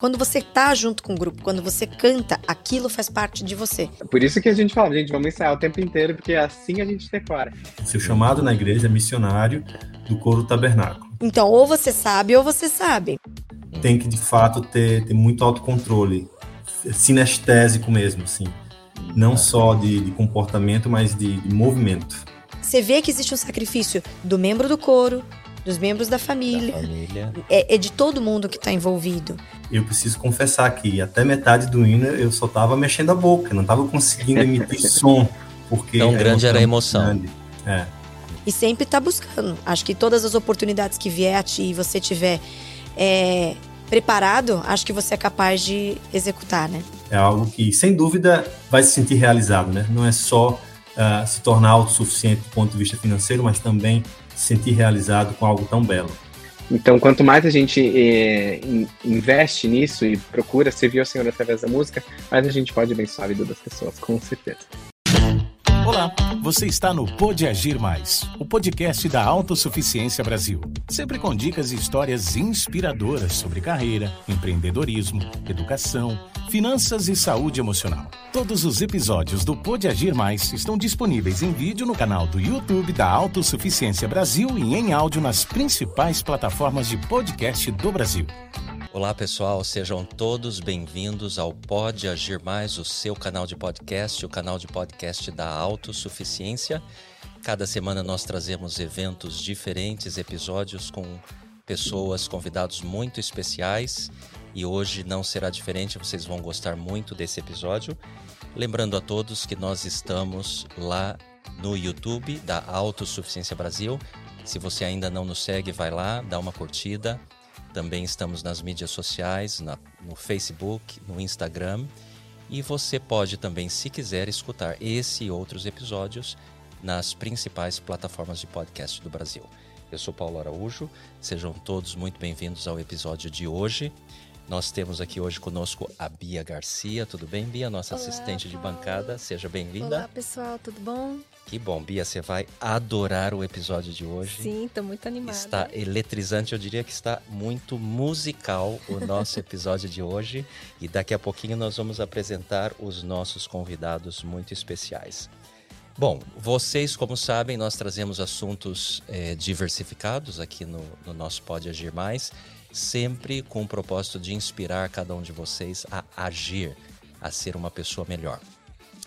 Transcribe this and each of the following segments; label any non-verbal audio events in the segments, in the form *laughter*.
Quando você tá junto com o grupo, quando você canta, aquilo faz parte de você. Por isso que a gente fala, gente, vamos ensaiar o tempo inteiro, porque assim a gente decora. Seu chamado na igreja é missionário do coro tabernáculo. Então, ou você sabe ou você sabe. Tem que, de fato, ter, ter muito autocontrole, sinestésico mesmo, assim. Não só de, de comportamento, mas de, de movimento. Você vê que existe um sacrifício do membro do coro, dos membros da família. Da família. É, é de todo mundo que está envolvido. Eu preciso confessar que até metade do hino eu só estava mexendo a boca, não estava conseguindo emitir *laughs* som. Porque Tão grande era a emoção. grande. É. E sempre tá buscando. Acho que todas as oportunidades que vier a ti e você tiver é, preparado, acho que você é capaz de executar, né? É algo que, sem dúvida, vai se sentir realizado, né? Não é só ah, se tornar autossuficiente do ponto de vista financeiro, mas também se sentir realizado com algo tão belo. Então, quanto mais a gente eh, in- investe nisso e procura servir ao Senhor através da música, mais a gente pode abençoar a vida das pessoas, com certeza. Olá, você está no Pode Agir Mais, o podcast da Autossuficiência Brasil. Sempre com dicas e histórias inspiradoras sobre carreira, empreendedorismo, educação, finanças e saúde emocional. Todos os episódios do Pode Agir Mais estão disponíveis em vídeo no canal do YouTube da Autossuficiência Brasil e em áudio nas principais plataformas de podcast do Brasil. Olá pessoal, sejam todos bem-vindos ao Pode Agir Mais, o seu canal de podcast, o canal de podcast da autossuficiência. Cada semana nós trazemos eventos diferentes, episódios com pessoas, convidados muito especiais e hoje não será diferente, vocês vão gostar muito desse episódio. Lembrando a todos que nós estamos lá no YouTube da Autossuficiência Brasil. Se você ainda não nos segue, vai lá, dá uma curtida. Também estamos nas mídias sociais, na- no Facebook, no Instagram. E você pode também, se quiser, escutar esse e outros episódios nas principais plataformas de podcast do Brasil. Eu sou Paulo Araújo, sejam todos muito bem-vindos ao episódio de hoje. Nós temos aqui hoje conosco a Bia Garcia. Tudo bem, Bia? Nossa Olá, assistente de bancada. Seja bem-vinda. Olá, pessoal, tudo bom? Que bom, Bia, você vai adorar o episódio de hoje. Sim, tô muito animada. Está eletrizante, eu diria que está muito musical o *laughs* nosso episódio de hoje. E daqui a pouquinho nós vamos apresentar os nossos convidados muito especiais. Bom, vocês, como sabem, nós trazemos assuntos eh, diversificados aqui no, no nosso Pode Agir Mais, sempre com o propósito de inspirar cada um de vocês a agir, a ser uma pessoa melhor.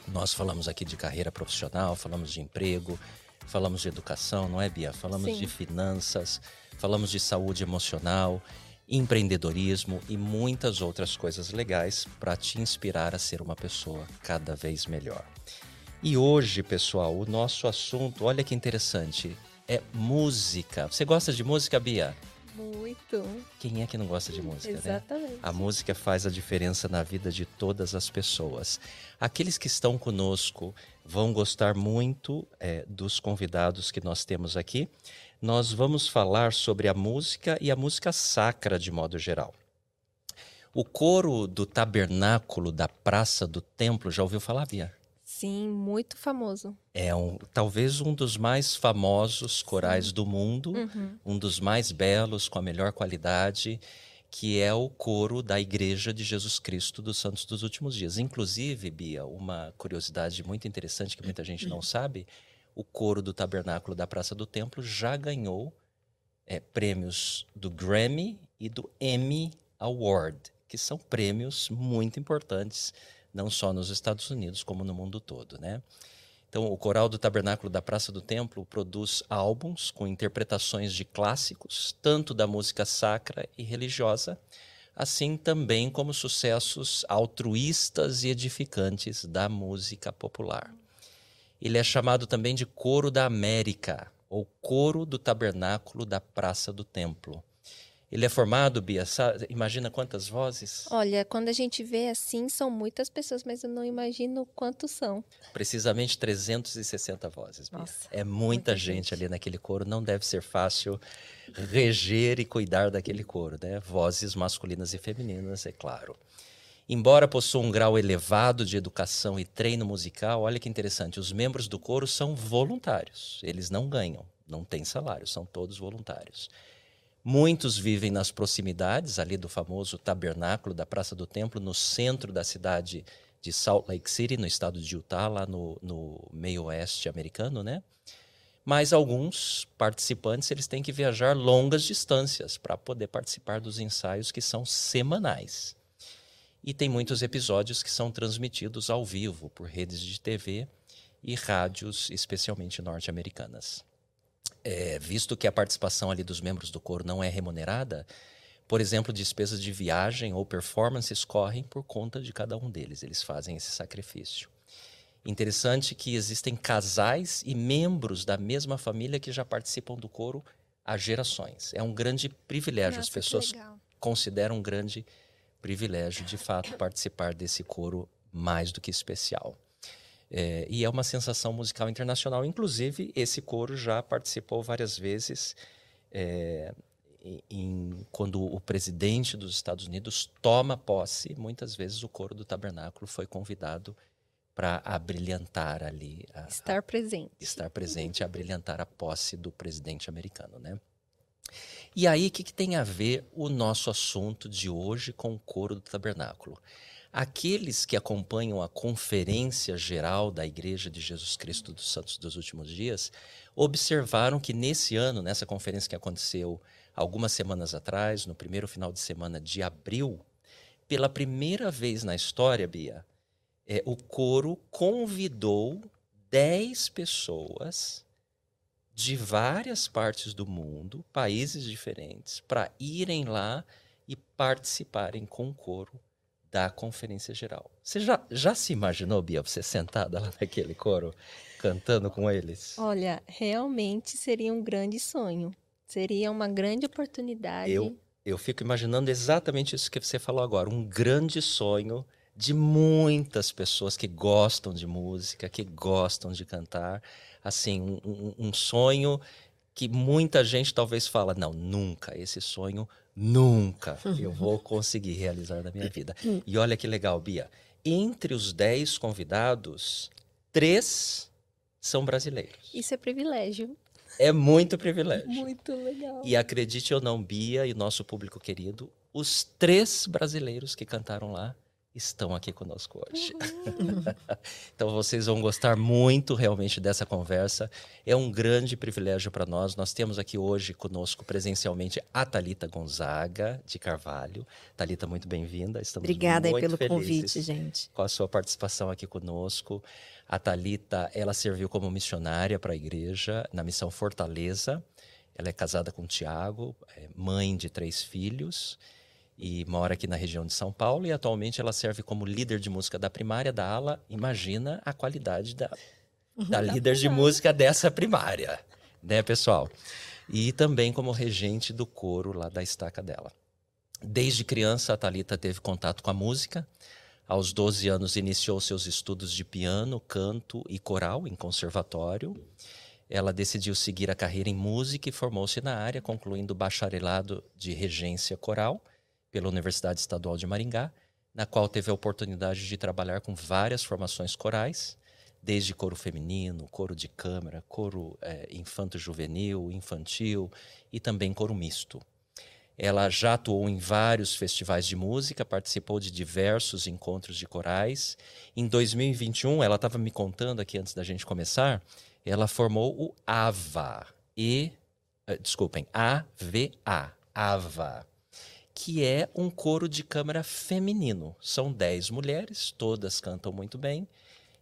Nós falamos aqui de carreira profissional, falamos de emprego, falamos de educação, não é, Bia? Falamos Sim. de finanças, falamos de saúde emocional, empreendedorismo e muitas outras coisas legais para te inspirar a ser uma pessoa cada vez melhor. E hoje, pessoal, o nosso assunto, olha que interessante, é música. Você gosta de música, Bia? Muito. Quem é que não gosta de música, né? Exatamente. A música faz a diferença na vida de todas as pessoas. Aqueles que estão conosco vão gostar muito eh, dos convidados que nós temos aqui. Nós vamos falar sobre a música e a música sacra de modo geral. O coro do tabernáculo da Praça do Templo, já ouviu falar, Bia? Sim, muito famoso. É um, talvez um dos mais famosos corais do mundo Uhum. um dos mais belos, com a melhor qualidade, que é o coro da Igreja de Jesus Cristo dos Santos dos Últimos Dias. Inclusive, Bia, uma curiosidade muito interessante que muita gente não sabe: o coro do Tabernáculo da Praça do Templo já ganhou é, prêmios do Grammy e do Emmy Award, que são prêmios muito importantes, não só nos Estados Unidos, como no mundo todo, né? Então, o Coral do Tabernáculo da Praça do Templo produz álbuns com interpretações de clássicos, tanto da música sacra e religiosa, assim também como sucessos altruístas e edificantes da música popular. Ele é chamado também de Coro da América, ou Coro do Tabernáculo da Praça do Templo. Ele é formado, Bia, sa- imagina quantas vozes? Olha, quando a gente vê assim, são muitas pessoas, mas eu não imagino quantos são. Precisamente 360 vozes. Bia. Nossa, é muita, muita gente. gente. ali naquele coro. Não deve ser fácil reger e cuidar daquele coro, né? Vozes masculinas e femininas, é claro. Embora possua um grau elevado de educação e treino musical, olha que interessante, os membros do coro são voluntários. Eles não ganham, não têm salário, são todos voluntários. Muitos vivem nas proximidades ali do famoso tabernáculo da Praça do Templo, no centro da cidade de Salt Lake City, no estado de Utah, lá no, no meio oeste americano, né? Mas alguns participantes eles têm que viajar longas distâncias para poder participar dos ensaios que são semanais. E tem muitos episódios que são transmitidos ao vivo por redes de TV e rádios, especialmente norte-americanas. É, visto que a participação ali dos membros do coro não é remunerada, por exemplo, despesas de viagem ou performances correm por conta de cada um deles, eles fazem esse sacrifício. Interessante que existem casais e membros da mesma família que já participam do coro há gerações. É um grande privilégio, Nossa, as pessoas consideram um grande privilégio, de fato, participar desse coro mais do que especial. É, e é uma sensação musical internacional. Inclusive, esse coro já participou várias vezes é, em, quando o presidente dos Estados Unidos toma posse. Muitas vezes o coro do tabernáculo foi convidado para abrilhantar ali, a, Estar presente. estar presente, a brilhantar a posse do presidente americano, né? E aí, o que, que tem a ver o nosso assunto de hoje com o coro do tabernáculo? Aqueles que acompanham a Conferência Geral da Igreja de Jesus Cristo dos Santos dos Últimos Dias observaram que nesse ano, nessa conferência que aconteceu algumas semanas atrás, no primeiro final de semana de abril, pela primeira vez na história, Bia, é, o coro convidou 10 pessoas de várias partes do mundo, países diferentes, para irem lá e participarem com o coro da Conferência Geral. Você já, já se imaginou, Bia, você sentada lá naquele coro, cantando com eles? Olha, realmente seria um grande sonho. Seria uma grande oportunidade. Eu, eu fico imaginando exatamente isso que você falou agora, um grande sonho de muitas pessoas que gostam de música, que gostam de cantar. Assim, um, um, um sonho que muita gente talvez fala, não, nunca, esse sonho nunca eu vou conseguir realizar na minha vida. E olha que legal, Bia. Entre os dez convidados, três são brasileiros. Isso é privilégio. É muito privilégio. Muito legal. E acredite ou não, Bia e nosso público querido, os três brasileiros que cantaram lá estão aqui conosco hoje. *laughs* então vocês vão gostar muito realmente dessa conversa. É um grande privilégio para nós. Nós temos aqui hoje conosco presencialmente a Talita Gonzaga de Carvalho. Talita, muito bem-vinda. Estamos Obrigada aí muito pelo convite, gente. com a sua participação aqui conosco. A Talita, ela serviu como missionária para a igreja na missão Fortaleza. Ela é casada com o Tiago, é mãe de três filhos e mora aqui na região de São Paulo e atualmente ela serve como líder de música da primária da ala. Imagina a qualidade da, da líder de música dessa primária, né, pessoal? E também como regente do coro lá da estaca dela. Desde criança, a Thalita teve contato com a música. Aos 12 anos, iniciou seus estudos de piano, canto e coral em conservatório. Ela decidiu seguir a carreira em música e formou-se na área, concluindo o bacharelado de regência coral pela Universidade Estadual de Maringá, na qual teve a oportunidade de trabalhar com várias formações corais, desde coro feminino, coro de câmara, coro eh, infanto-juvenil, infantil e também coro misto. Ela já atuou em vários festivais de música, participou de diversos encontros de corais. Em 2021, ela estava me contando aqui antes da gente começar, ela formou o AVA, e, eh, desculpem, AVA, AVA, que é um coro de câmara feminino. São dez mulheres, todas cantam muito bem,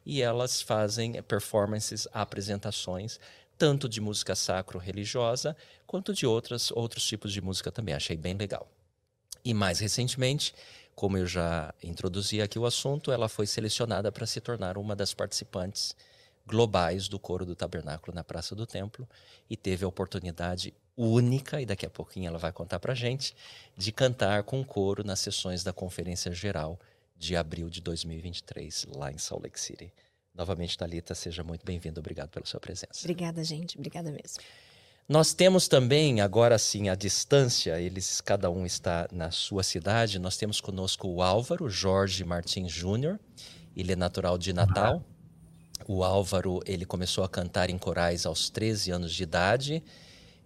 e elas fazem performances, apresentações, tanto de música sacro-religiosa, quanto de outras, outros tipos de música também. Achei bem legal. E mais recentemente, como eu já introduzi aqui o assunto, ela foi selecionada para se tornar uma das participantes globais do Coro do Tabernáculo na Praça do Templo e teve a oportunidade única, e daqui a pouquinho ela vai contar para gente, de cantar com o coro nas sessões da Conferência Geral de abril de 2023, lá em Salt Lake City. Novamente, Thalita, seja muito bem-vinda. Obrigado pela sua presença. Obrigada, gente. Obrigada mesmo. Nós temos também, agora sim, à distância, eles cada um está na sua cidade. Nós temos conosco o Álvaro Jorge Martins Júnior. Ele é natural de Natal. O Álvaro, ele começou a cantar em corais aos 13 anos de idade.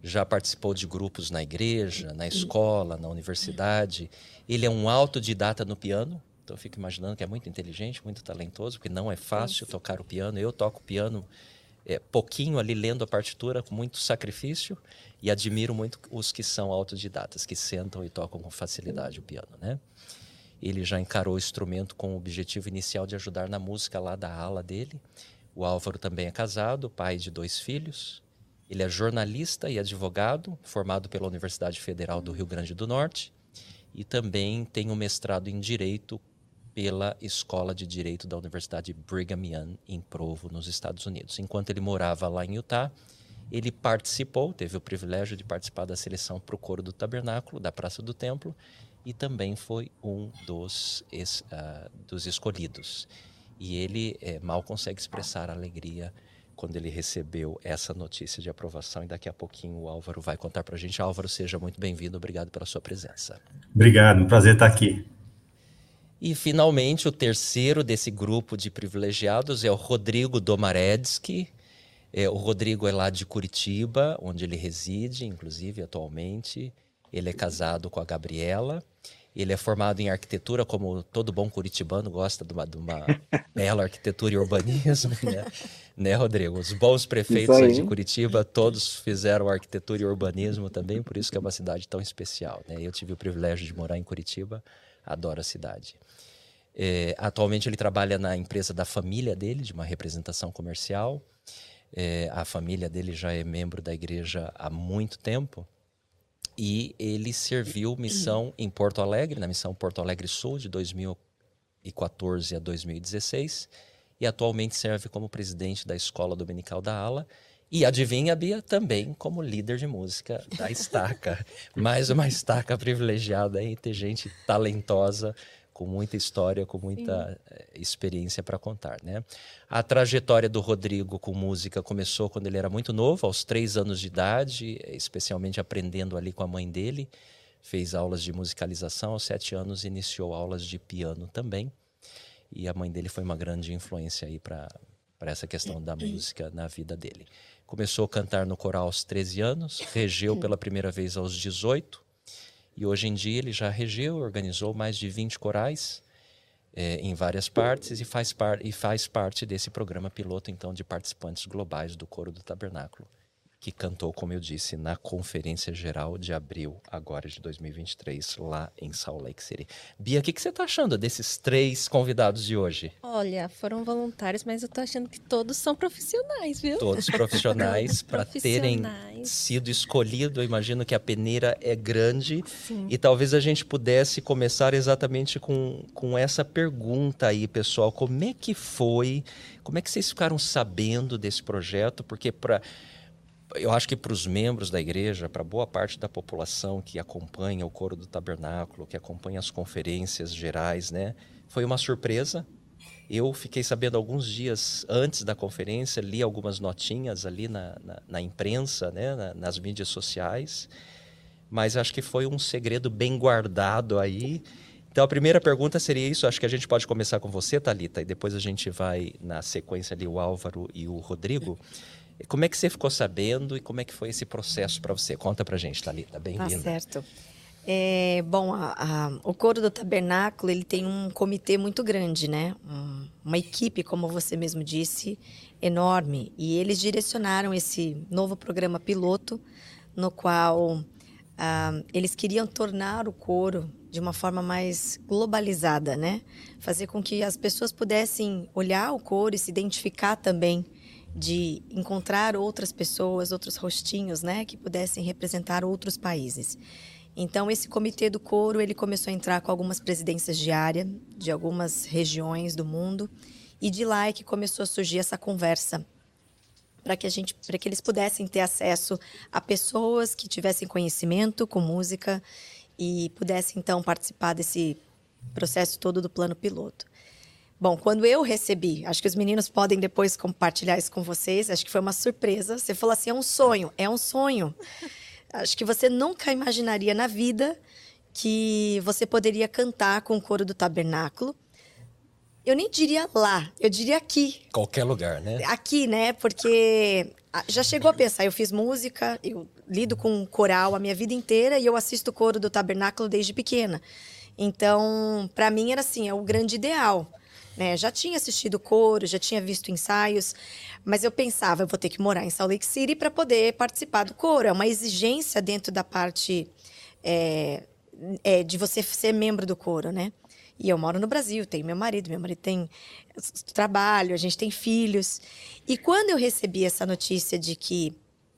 Já participou de grupos na igreja, na escola, na universidade. Ele é um autodidata no piano, então eu fico imaginando que é muito inteligente, muito talentoso, porque não é fácil tocar o piano. Eu toco piano é, pouquinho ali lendo a partitura com muito sacrifício e admiro muito os que são autodidatas, que sentam e tocam com facilidade o piano, né? Ele já encarou o instrumento com o objetivo inicial de ajudar na música lá da ala dele. O Álvaro também é casado, pai de dois filhos. Ele é jornalista e advogado, formado pela Universidade Federal do Rio Grande do Norte, e também tem um mestrado em Direito pela Escola de Direito da Universidade Brigham Young, em Provo, nos Estados Unidos. Enquanto ele morava lá em Utah, ele participou, teve o privilégio de participar da seleção para o coro do tabernáculo, da Praça do Templo, e também foi um dos, uh, dos escolhidos. E ele é, mal consegue expressar a alegria quando ele recebeu essa notícia de aprovação. E daqui a pouquinho o Álvaro vai contar para a gente. Álvaro, seja muito bem-vindo. Obrigado pela sua presença. Obrigado, um prazer estar aqui. E finalmente o terceiro desse grupo de privilegiados é o Rodrigo Domaredzki. É, o Rodrigo é lá de Curitiba, onde ele reside, inclusive atualmente. Ele é casado com a Gabriela. Ele é formado em arquitetura, como todo bom curitibano gosta de uma, de uma *laughs* bela arquitetura e urbanismo, né? né, Rodrigo? Os bons prefeitos aí. de Curitiba, todos fizeram arquitetura e urbanismo também, por isso que é uma cidade tão especial, né? Eu tive o privilégio de morar em Curitiba, adoro a cidade. É, atualmente ele trabalha na empresa da família dele, de uma representação comercial. É, a família dele já é membro da igreja há muito tempo e ele serviu missão em Porto Alegre, na missão Porto Alegre Sul, de 2014 a 2016, e atualmente serve como presidente da Escola Dominical da Ala. E adivinha, Bia, também como líder de música da Estaca. *laughs* Mais uma estaca privilegiada aí, ter gente talentosa com muita história, com muita Sim. Eh, experiência para contar, né? A trajetória do Rodrigo com música começou quando ele era muito novo, aos três anos de idade, especialmente aprendendo ali com a mãe dele. Fez aulas de musicalização, aos sete anos iniciou aulas de piano também. E a mãe dele foi uma grande influência aí para essa questão da música na vida dele. Começou a cantar no coral aos 13 anos, regeu pela primeira vez aos 18, e hoje em dia ele já regeu, organizou mais de 20 corais é, em várias partes e faz, par e faz parte desse programa piloto, então, de participantes globais do Coro do Tabernáculo que cantou, como eu disse, na Conferência Geral de Abril, agora de 2023, lá em Salt Lake City. Bia, o que, que você está achando desses três convidados de hoje? Olha, foram voluntários, mas eu estou achando que todos são profissionais, viu? Todos *laughs* profissionais, para terem sido escolhido. Eu imagino que a peneira é grande Sim. e talvez a gente pudesse começar exatamente com, com essa pergunta aí, pessoal. Como é que foi? Como é que vocês ficaram sabendo desse projeto? Porque para eu acho que para os membros da igreja, para boa parte da população que acompanha o coro do tabernáculo, que acompanha as conferências gerais, né, foi uma surpresa. Eu fiquei sabendo alguns dias antes da conferência, li algumas notinhas ali na, na, na imprensa, né, na, nas mídias sociais, mas acho que foi um segredo bem guardado aí. Então a primeira pergunta seria isso. Acho que a gente pode começar com você, Talita, e depois a gente vai na sequência ali o Álvaro e o Rodrigo. Como é que você ficou sabendo e como é que foi esse processo para você? Conta para gente, Thalita. Bem-vinda. Tá certo. É, bom, a, a, o coro do tabernáculo ele tem um comitê muito grande, né? Um, uma equipe, como você mesmo disse, enorme. E eles direcionaram esse novo programa piloto, no qual ah, eles queriam tornar o coro de uma forma mais globalizada, né? Fazer com que as pessoas pudessem olhar o coro e se identificar também de encontrar outras pessoas, outros rostinhos, né, que pudessem representar outros países. Então esse comitê do coro ele começou a entrar com algumas presidências de área de algumas regiões do mundo e de lá é que começou a surgir essa conversa para que a gente para que eles pudessem ter acesso a pessoas que tivessem conhecimento com música e pudessem então participar desse processo todo do plano piloto. Bom, quando eu recebi, acho que os meninos podem depois compartilhar isso com vocês, acho que foi uma surpresa. Você falou assim: é um sonho, é um sonho. *laughs* Acho que você nunca imaginaria na vida que você poderia cantar com o coro do tabernáculo. Eu nem diria lá, eu diria aqui. Qualquer lugar, né? Aqui, né? Porque já chegou a pensar, eu fiz música, eu lido com coral a minha vida inteira e eu assisto o coro do tabernáculo desde pequena. Então, para mim era assim, é o grande ideal. Né? Já tinha assistido coro, já tinha visto ensaios, mas eu pensava, eu vou ter que morar em Salt Lake City para poder participar do coro. É uma exigência dentro da parte é, é, de você ser membro do coro, né? E eu moro no Brasil, tenho meu marido, meu marido tem trabalho, a gente tem filhos. E quando eu recebi essa notícia de que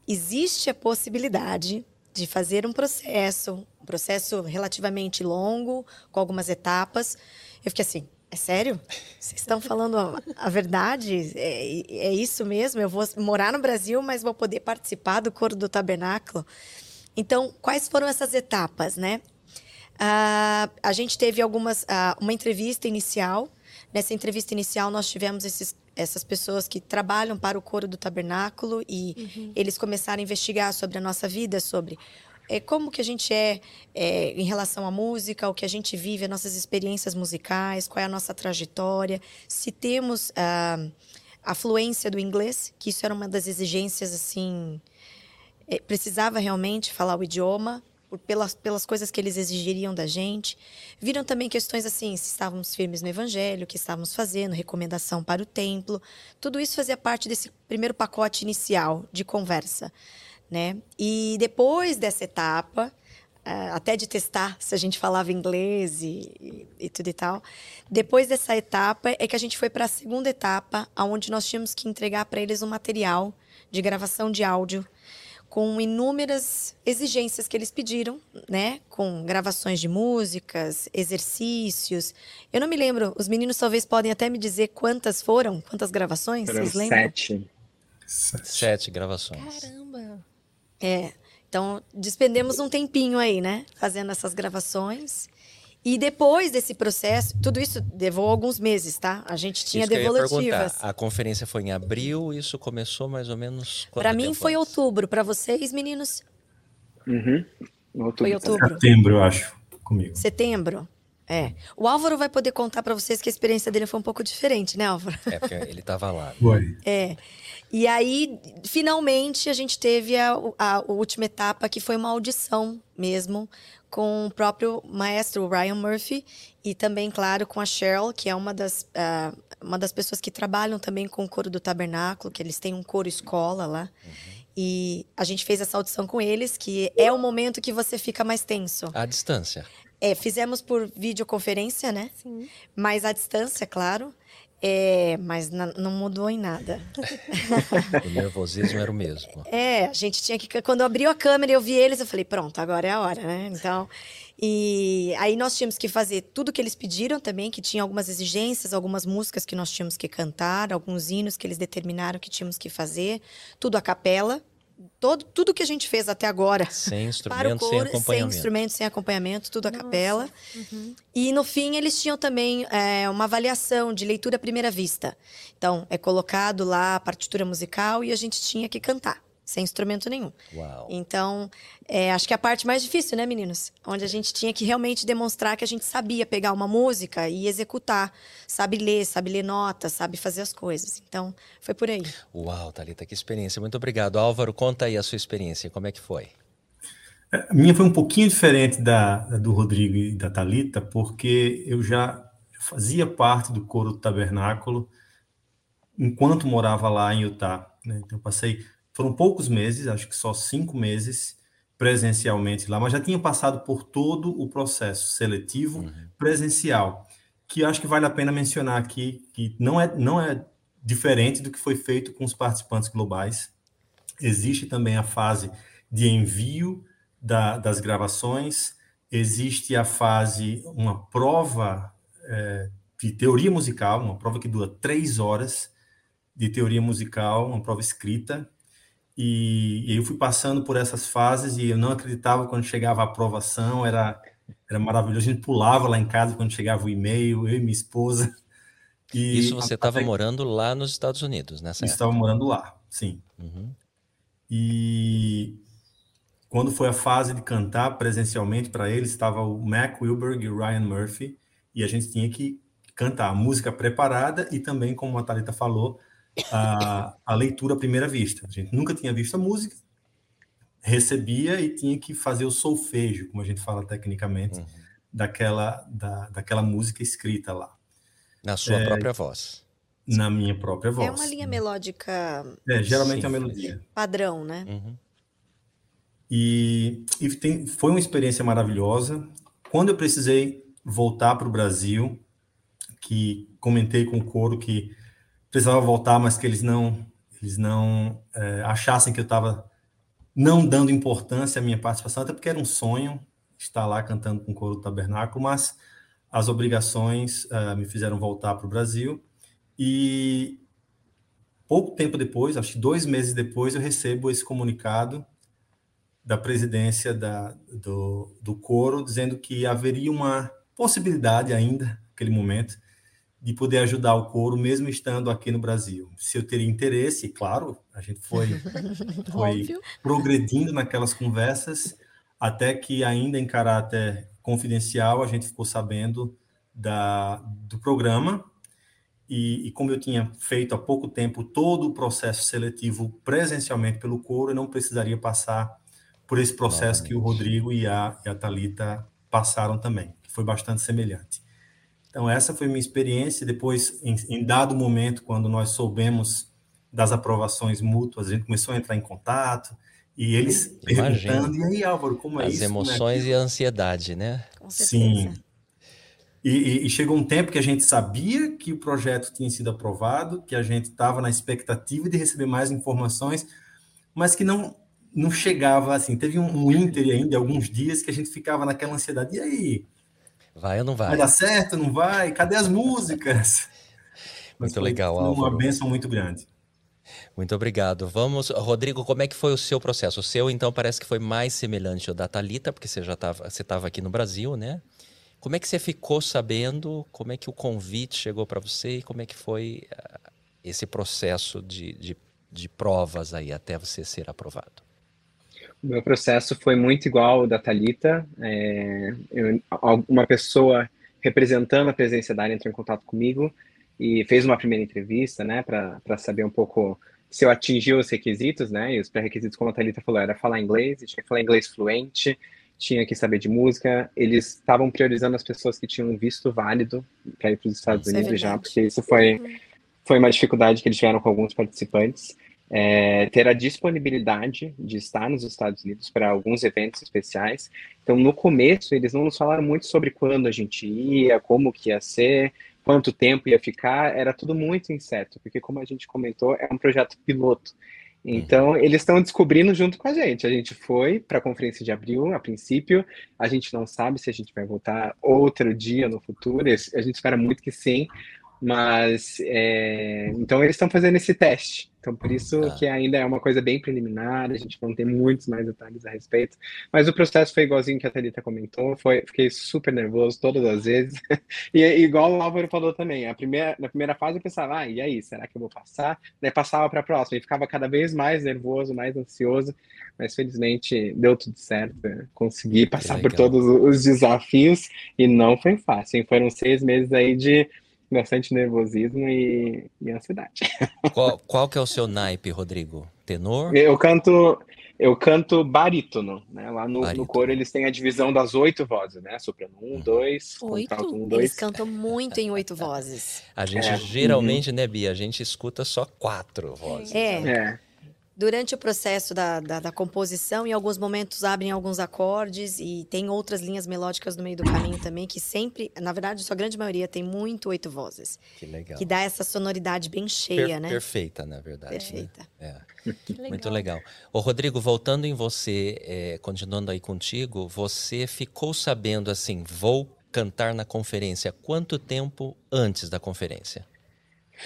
existe a possibilidade de fazer um processo, um processo relativamente longo, com algumas etapas, eu fiquei assim: é sério? Vocês estão falando a, a verdade? É, é, isso mesmo? Eu vou morar no Brasil, mas vou poder participar do coro do tabernáculo? Então, quais foram essas etapas, né? Uh, a gente teve algumas, uh, uma entrevista inicial. Nessa entrevista inicial, nós tivemos esses, essas pessoas que trabalham para o coro do tabernáculo e uhum. eles começaram a investigar sobre a nossa vida, sobre é, como que a gente é, é, em relação à música, o que a gente vive, as nossas experiências musicais, qual é a nossa trajetória, se temos uh, a fluência do inglês, que isso era uma das exigências, assim, é, precisava realmente falar o idioma, por, pelas, pelas coisas que eles exigiriam da gente. Viram também questões assim, se estávamos firmes no evangelho, o que estávamos fazendo, recomendação para o templo. Tudo isso fazia parte desse primeiro pacote inicial de conversa. Né? E depois dessa etapa, eh, até de testar se a gente falava inglês e, e, e, tudo e tal. Depois dessa etapa é que a gente foi para a segunda etapa, onde nós tínhamos que entregar para eles um material de gravação de áudio com inúmeras exigências que eles pediram, né? Com gravações de músicas, exercícios. Eu não me lembro, os meninos talvez podem até me dizer quantas foram, quantas gravações, foram vocês lembram? Sete. Sete gravações. Caramba! É, então despendemos um tempinho aí, né? Fazendo essas gravações. E depois desse processo, tudo isso levou alguns meses, tá? A gente tinha isso devolutivas. A conferência foi em abril, isso começou mais ou menos Para mim foi antes? outubro, para vocês, meninos? Uhum. Outubro. Foi outubro. Setembro, eu acho, comigo. Setembro. É. O Álvaro vai poder contar para vocês que a experiência dele foi um pouco diferente, né, Álvaro? É, porque ele estava lá. Foi. É. E aí, finalmente, a gente teve a, a, a última etapa, que foi uma audição mesmo, com o próprio maestro Ryan Murphy e também, claro, com a Cheryl, que é uma das, uh, uma das pessoas que trabalham também com o coro do tabernáculo, que eles têm um coro escola lá. Uhum. E a gente fez essa audição com eles, que é o momento que você fica mais tenso. À distância. É, fizemos por videoconferência, né? Sim. Mas à distância, claro. É, mas não mudou em nada. *laughs* o nervosismo era o mesmo. É, a gente tinha que. Quando abriu a câmera e eu vi eles, eu falei, pronto, agora é a hora, né? Então. E aí nós tínhamos que fazer tudo que eles pediram também, que tinha algumas exigências, algumas músicas que nós tínhamos que cantar, alguns hinos que eles determinaram que tínhamos que fazer, tudo a capela, todo, tudo que a gente fez até agora. Sem instrumento, coro, sem acompanhamento. Sem instrumento, sem acompanhamento, tudo Nossa. a capela. Uhum. E no fim eles tinham também é, uma avaliação de leitura à primeira vista. Então, é colocado lá a partitura musical e a gente tinha que cantar sem instrumento nenhum. Uau. Então, é, acho que é a parte mais difícil, né, meninos? Onde a gente tinha que realmente demonstrar que a gente sabia pegar uma música e executar, sabe ler, sabe ler notas, sabe fazer as coisas. Então, foi por aí. Uau, Thalita, que experiência. Muito obrigado. Álvaro, conta aí a sua experiência, como é que foi? A minha foi um pouquinho diferente da, da do Rodrigo e da Talita, porque eu já fazia parte do coro do tabernáculo enquanto morava lá em Utah. Né? Então, passei foram poucos meses, acho que só cinco meses presencialmente lá, mas já tinha passado por todo o processo seletivo uhum. presencial, que acho que vale a pena mencionar aqui, que não é, não é diferente do que foi feito com os participantes globais. Existe também a fase de envio da, das gravações, existe a fase, uma prova é, de teoria musical, uma prova que dura três horas de teoria musical, uma prova escrita, e, e, eu fui passando por essas fases e eu não acreditava quando chegava a aprovação, era, era maravilhoso. A gente pulava lá em casa quando chegava o e-mail, eu e minha esposa. E Isso você estava morando lá nos Estados Unidos, nessa Estava morando lá, sim. Uhum. E quando foi a fase de cantar presencialmente para eles, estava o Mac Wilberg e o Ryan Murphy, e a gente tinha que cantar a música preparada e também, como a Thalita falou, a, a leitura à primeira vista. A gente nunca tinha visto a música, recebia e tinha que fazer o solfejo, como a gente fala tecnicamente, uhum. daquela, da, daquela música escrita lá. Na sua é, própria voz. Na minha própria voz. É uma linha melódica. É, geralmente é uma melodia. Padrão, né? Uhum. E, e tem, foi uma experiência maravilhosa. Quando eu precisei voltar para o Brasil, que comentei com o coro que precisava voltar, mas que eles não eles não é, achassem que eu estava não dando importância à minha participação, até porque era um sonho estar lá cantando com o coro do tabernáculo, mas as obrigações uh, me fizeram voltar para o Brasil. E pouco tempo depois, acho que dois meses depois, eu recebo esse comunicado da presidência da, do, do coro dizendo que haveria uma possibilidade ainda, naquele momento, de poder ajudar o coro, mesmo estando aqui no Brasil. Se eu teria interesse, claro, a gente foi, *laughs* foi progredindo naquelas conversas, até que, ainda em caráter confidencial, a gente ficou sabendo da, do programa. E, e, como eu tinha feito há pouco tempo todo o processo seletivo presencialmente pelo coro, eu não precisaria passar por esse processo Novamente. que o Rodrigo e a, e a Thalita passaram também, que foi bastante semelhante. Então, essa foi minha experiência. Depois, em, em, dado momento, quando nós soubemos das aprovações mútuas, a gente começou a entrar em contato e eles Imagina. perguntando: e aí, Álvaro, como é As isso? As emoções é e a ansiedade, né? Com Sim. E, e, e, chegou um tempo que a gente sabia que o projeto tinha sido aprovado, que a gente estava na expectativa de receber mais informações, mas que não não chegava assim. Teve um, um Inter ainda, alguns dias, que a gente ficava naquela ansiedade. E aí? Vai ou não vai? Vai dar certo, não vai? Cadê as músicas? *laughs* Muito Mas legal, Álvaro. Uma bênção muito grande. Muito obrigado. Vamos, Rodrigo, como é que foi o seu processo? O seu, então, parece que foi mais semelhante ao da Thalita, porque você já estava você estava aqui no Brasil, né? Como é que você ficou sabendo? Como é que o convite chegou para você? E como é que foi uh, esse processo de, de, de provas aí até você ser aprovado? Meu processo foi muito igual ao da Thalita. É, eu, uma pessoa representando a presença da área entrou em contato comigo e fez uma primeira entrevista, né, para saber um pouco se eu atingi os requisitos, né, e os pré-requisitos, como a Thalita falou, era falar inglês, tinha que falar inglês fluente, tinha que saber de música. Eles estavam priorizando as pessoas que tinham visto válido para ir para os Estados é Unidos é já, porque isso foi, foi uma dificuldade que eles tiveram com alguns participantes é, ter a disponibilidade de estar nos Estados Unidos para alguns eventos especiais. Então, no começo, eles não nos falaram muito sobre quando a gente ia, como que ia ser, quanto tempo ia ficar, era tudo muito incerto, porque como a gente comentou, é um projeto piloto. Então, uhum. eles estão descobrindo junto com a gente. A gente foi para a conferência de abril, a princípio. A gente não sabe se a gente vai voltar outro dia no futuro. A gente espera muito que sim. Mas, é... então, eles estão fazendo esse teste. Então, por isso tá. que ainda é uma coisa bem preliminar, a gente não tem muitos mais detalhes a respeito. Mas o processo foi igualzinho que a Thalita comentou, foi, fiquei super nervoso todas as vezes. *laughs* e igual o Álvaro falou também, a primeira, na primeira fase eu pensava, ah, e aí, será que eu vou passar? Daí passava para a próxima e ficava cada vez mais nervoso, mais ansioso. Mas felizmente deu tudo certo, consegui passar por todos os desafios e não foi fácil. Foram seis meses aí de bastante nervosismo e, e ansiedade. *laughs* Qual, qual que é o seu naipe, Rodrigo? Tenor? Eu canto, eu canto barítono, né? Lá no, no coro eles têm a divisão das oito vozes, né? Soprano um, dois, oito. Um, dois. Eles cantam muito em oito *laughs* vozes. A gente é. geralmente, uhum. né, Bia? A gente escuta só quatro vozes. É. é durante o processo da, da, da, composição, em alguns momentos abrem alguns acordes e tem outras linhas melódicas no meio do caminho também, que sempre, na verdade, sua grande maioria tem muito oito vozes. Que legal. Que dá essa sonoridade bem cheia, per né? Perfeita, na verdade. Né? Perfeita. Né? É. *laughs* Legal. Muito legal. Ô, Rodrigo, voltando em você, é, continuando aí contigo, você ficou sabendo assim, vou cantar na conferência, quanto tempo antes da conferência?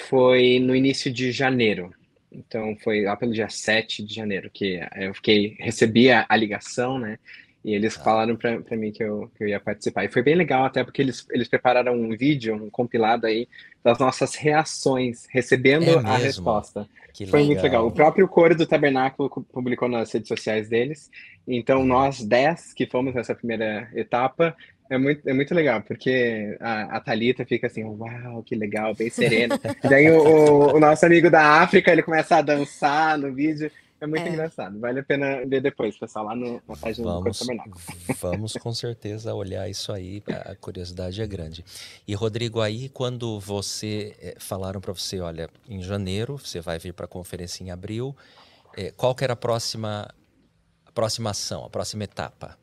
Foi no início de janeiro. Então foi lá pelo dia 7 de janeiro que eu fiquei, recebi a, a ligação, né? E eles ah. falaram para mim que eu, que eu ia participar. E foi bem legal, até porque eles, eles prepararam um vídeo, um compilado aí, das nossas reações, recebendo é a resposta. Que foi legal. muito legal. O próprio coro do Tabernáculo publicou nas redes sociais deles. Então, nós dez que fomos nessa primeira etapa, É muito, é muito legal, porque a, a Thalita fica assim, uau, que legal, bem serena. Daí o, o, o, nosso amigo da África, ele começa a dançar no vídeo. É muito é. engraçado. Vale a pena ver depois, pessoal, lá no, na página vamos, do Tabernáculo. Vamos com certeza olhar isso aí, a curiosidade é grande. E Rodrigo, aí quando você eh, falaram para você, olha, em janeiro você vai vir para a conferência em abril, eh, qual que era a próxima, a próxima ação, a próxima etapa?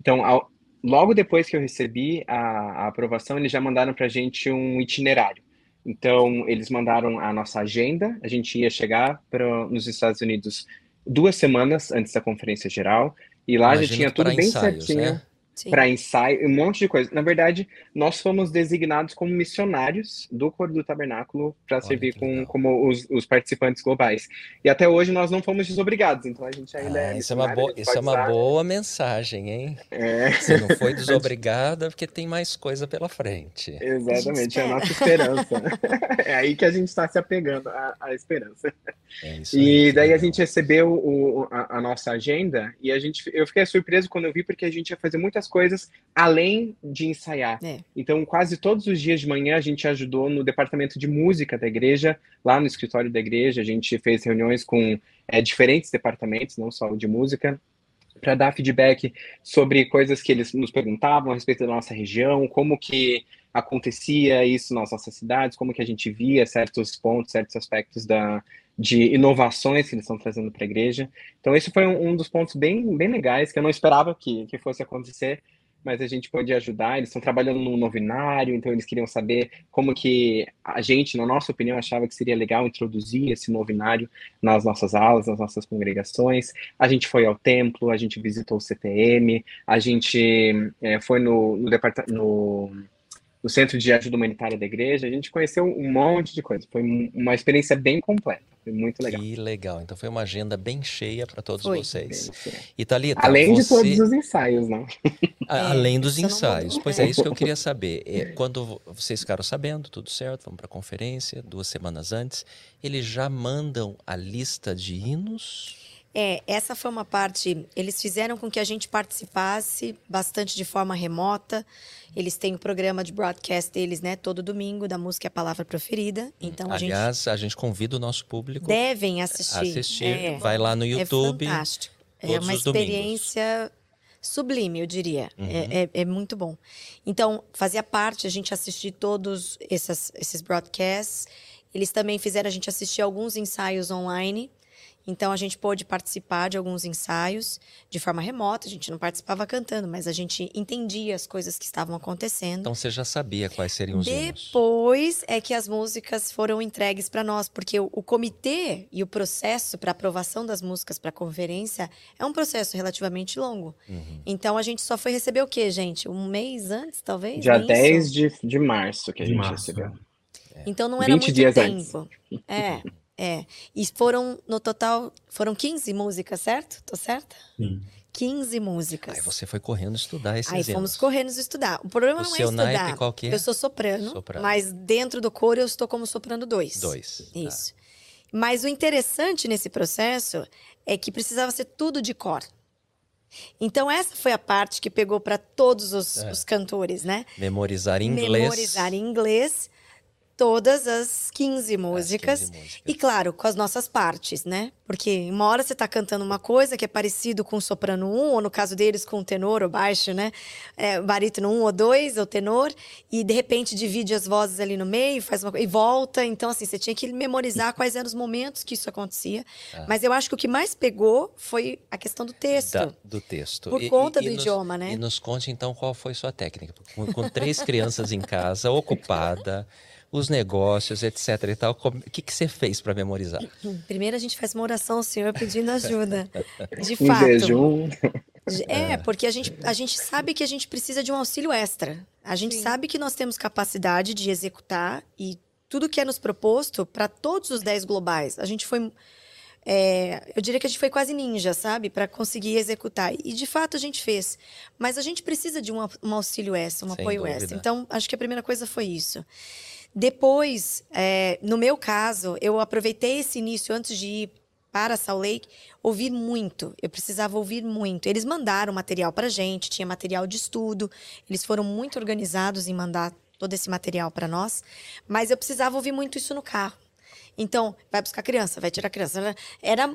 Então, ao, logo depois que eu recebi a, a aprovação, eles já mandaram para a gente um itinerário. Então, eles mandaram a nossa agenda, a gente ia chegar pra, nos Estados Unidos duas semanas antes da conferência geral, e lá Imagino já tinha tudo bem ensaios, certinho. Né? Para ensaio, um monte de coisa. Na verdade, nós fomos designados como missionários do Coro do Tabernáculo para servir com, como os, os, participantes globais. E até hoje nós não fomos desobrigados, então a gente ainda é ah, é. Isso é uma, boa, isso é uma boa mensagem, hein? É. Você não foi *laughs* desobrigada porque tem mais coisa pela frente. Exatamente, é a nossa esperança. *laughs* é aí que a gente está se apegando à, à esperança. É isso e daí a gente recebeu o, a, a, nossa agenda e a gente, eu fiquei surpreso quando eu vi porque a gente ia fazer muitas coisas além de ensaiar. É. Então, quase todos os dias de manhã a gente ajudou no departamento de música da igreja, lá no escritório da igreja. A gente fez reuniões com é, diferentes departamentos, não só de música, para dar feedback sobre coisas que eles nos perguntavam a respeito da nossa região, como que acontecia isso nas nossas cidades, como que a gente via certos pontos, certos aspectos da, de inovações que eles estão trazendo para a igreja. Então, esse foi um, um, dos pontos bem, bem legais, que eu não esperava que, que fosse acontecer, mas a gente pôde ajudar. Eles estão trabalhando no novinário, então eles queriam saber como que a gente, na nossa opinião, achava que seria legal introduzir esse novinário nas nossas aulas, nas nossas congregações. A gente foi ao templo, a gente visitou o CTM, a gente é, foi no, no departamento no Centro de Ajuda Humanitária da Igreja. A gente conheceu um monte de coisa. Foi uma experiência bem completa. Foi muito legal. Que legal. Então foi uma agenda bem cheia para todos foi. vocês. E Thalita, Além você... de todos os ensaios, *laughs* não? Além dos ensaios. Pois é, isso que eu queria saber. É, quando vocês ficaram sabendo, tudo certo, vamos para a conferência, duas semanas antes, eles já mandam a lista de hinos? É, essa foi uma parte. Eles fizeram com que a gente participasse bastante de forma remota. Eles têm o programa de broadcast deles, né? Todo domingo, da música e a palavra preferida. Então, a Aliás, gente... a gente convida o nosso público. Devem assistir. Assistir. É, vai lá no é YouTube. É fantástico. é uma experiência sublime, eu diria. Uhum. É, é, é, muito bom. Então, fazia parte a gente assistir todos esses, esses broadcasts. Eles também fizeram a gente assistir alguns ensaios online. Então a gente pôde participar de alguns ensaios de forma remota, a gente não participava cantando, mas a gente entendia as coisas que estavam acontecendo. Então você já sabia quais seriam os Depois é que as músicas foram entregues para nós, porque o, o, comitê e o processo para aprovação das músicas para a conferência é um processo relativamente longo. Uhum. Então a gente só foi receber o quê, gente? Um mês antes, talvez? Dia 10 de, de março que a gente março. recebeu. É. Então não era muito tempo. Antes. É. *laughs* É. E foram, no total, foram 15 músicas, certo? Tô certa? Sim. 15 músicas. Aí você foi correndo estudar esses Aí fomos correndo estudar. O problema o não é estudar. Naipe, qual que é? Eu sou soprano, soprano, mas dentro do coro eu estou como soprano 2. Dois. Tá. Isso. Tá. Mas o interessante nesse processo é que precisava ser tudo de cor. Então, essa foi a parte que pegou para todos os, é. os, cantores, né? Memorizar em inglês. Memorizar em inglês todas as 15 músicas. As 15 músicas. E claro, com as nossas partes, né? Porque uma hora você está cantando uma coisa que é parecido com o soprano 1, ou no caso deles com o tenor ou baixo, né? É, barítono 1 ou 2, ou tenor, e de repente divide as vozes ali no meio, faz uma e volta. Então, assim, você tinha que memorizar quais eram os momentos que isso acontecia. Ah. Mas eu acho que o que mais pegou foi a questão do texto. Da, do texto. Por e, conta e, do e idioma, nos, né? E nos conte, então, qual foi sua técnica. Com, com três crianças em casa, *laughs* ocupada os negócios, etc e tal. O que, que você fez para memorizar? *clears throat* Primeiro a gente faz uma oração ao Senhor pedindo ajuda. De *laughs* um fato. Jejum. É, porque a gente, a gente sabe que a gente precisa de um auxílio extra. A gente Sim. sabe que nós temos capacidade de executar e tudo que é nos proposto para todos os 10 globais. A gente foi. É, eu diria que a gente foi quase ninja, sabe? Para conseguir executar. E de fato a gente fez. Mas a gente precisa de um, um auxílio extra, um Sem apoio dúvida. extra. Então, acho que a primeira coisa foi isso. Depois, é, no meu caso, eu aproveitei esse início antes de ir para Salt Lake, ouvir muito. Eu precisava ouvir muito. Eles mandaram material para gente, tinha material de estudo. Eles foram muito organizados em mandar todo esse material para nós, mas eu precisava ouvir muito isso no carro. Então, vai buscar criança, vai tirar criança. Era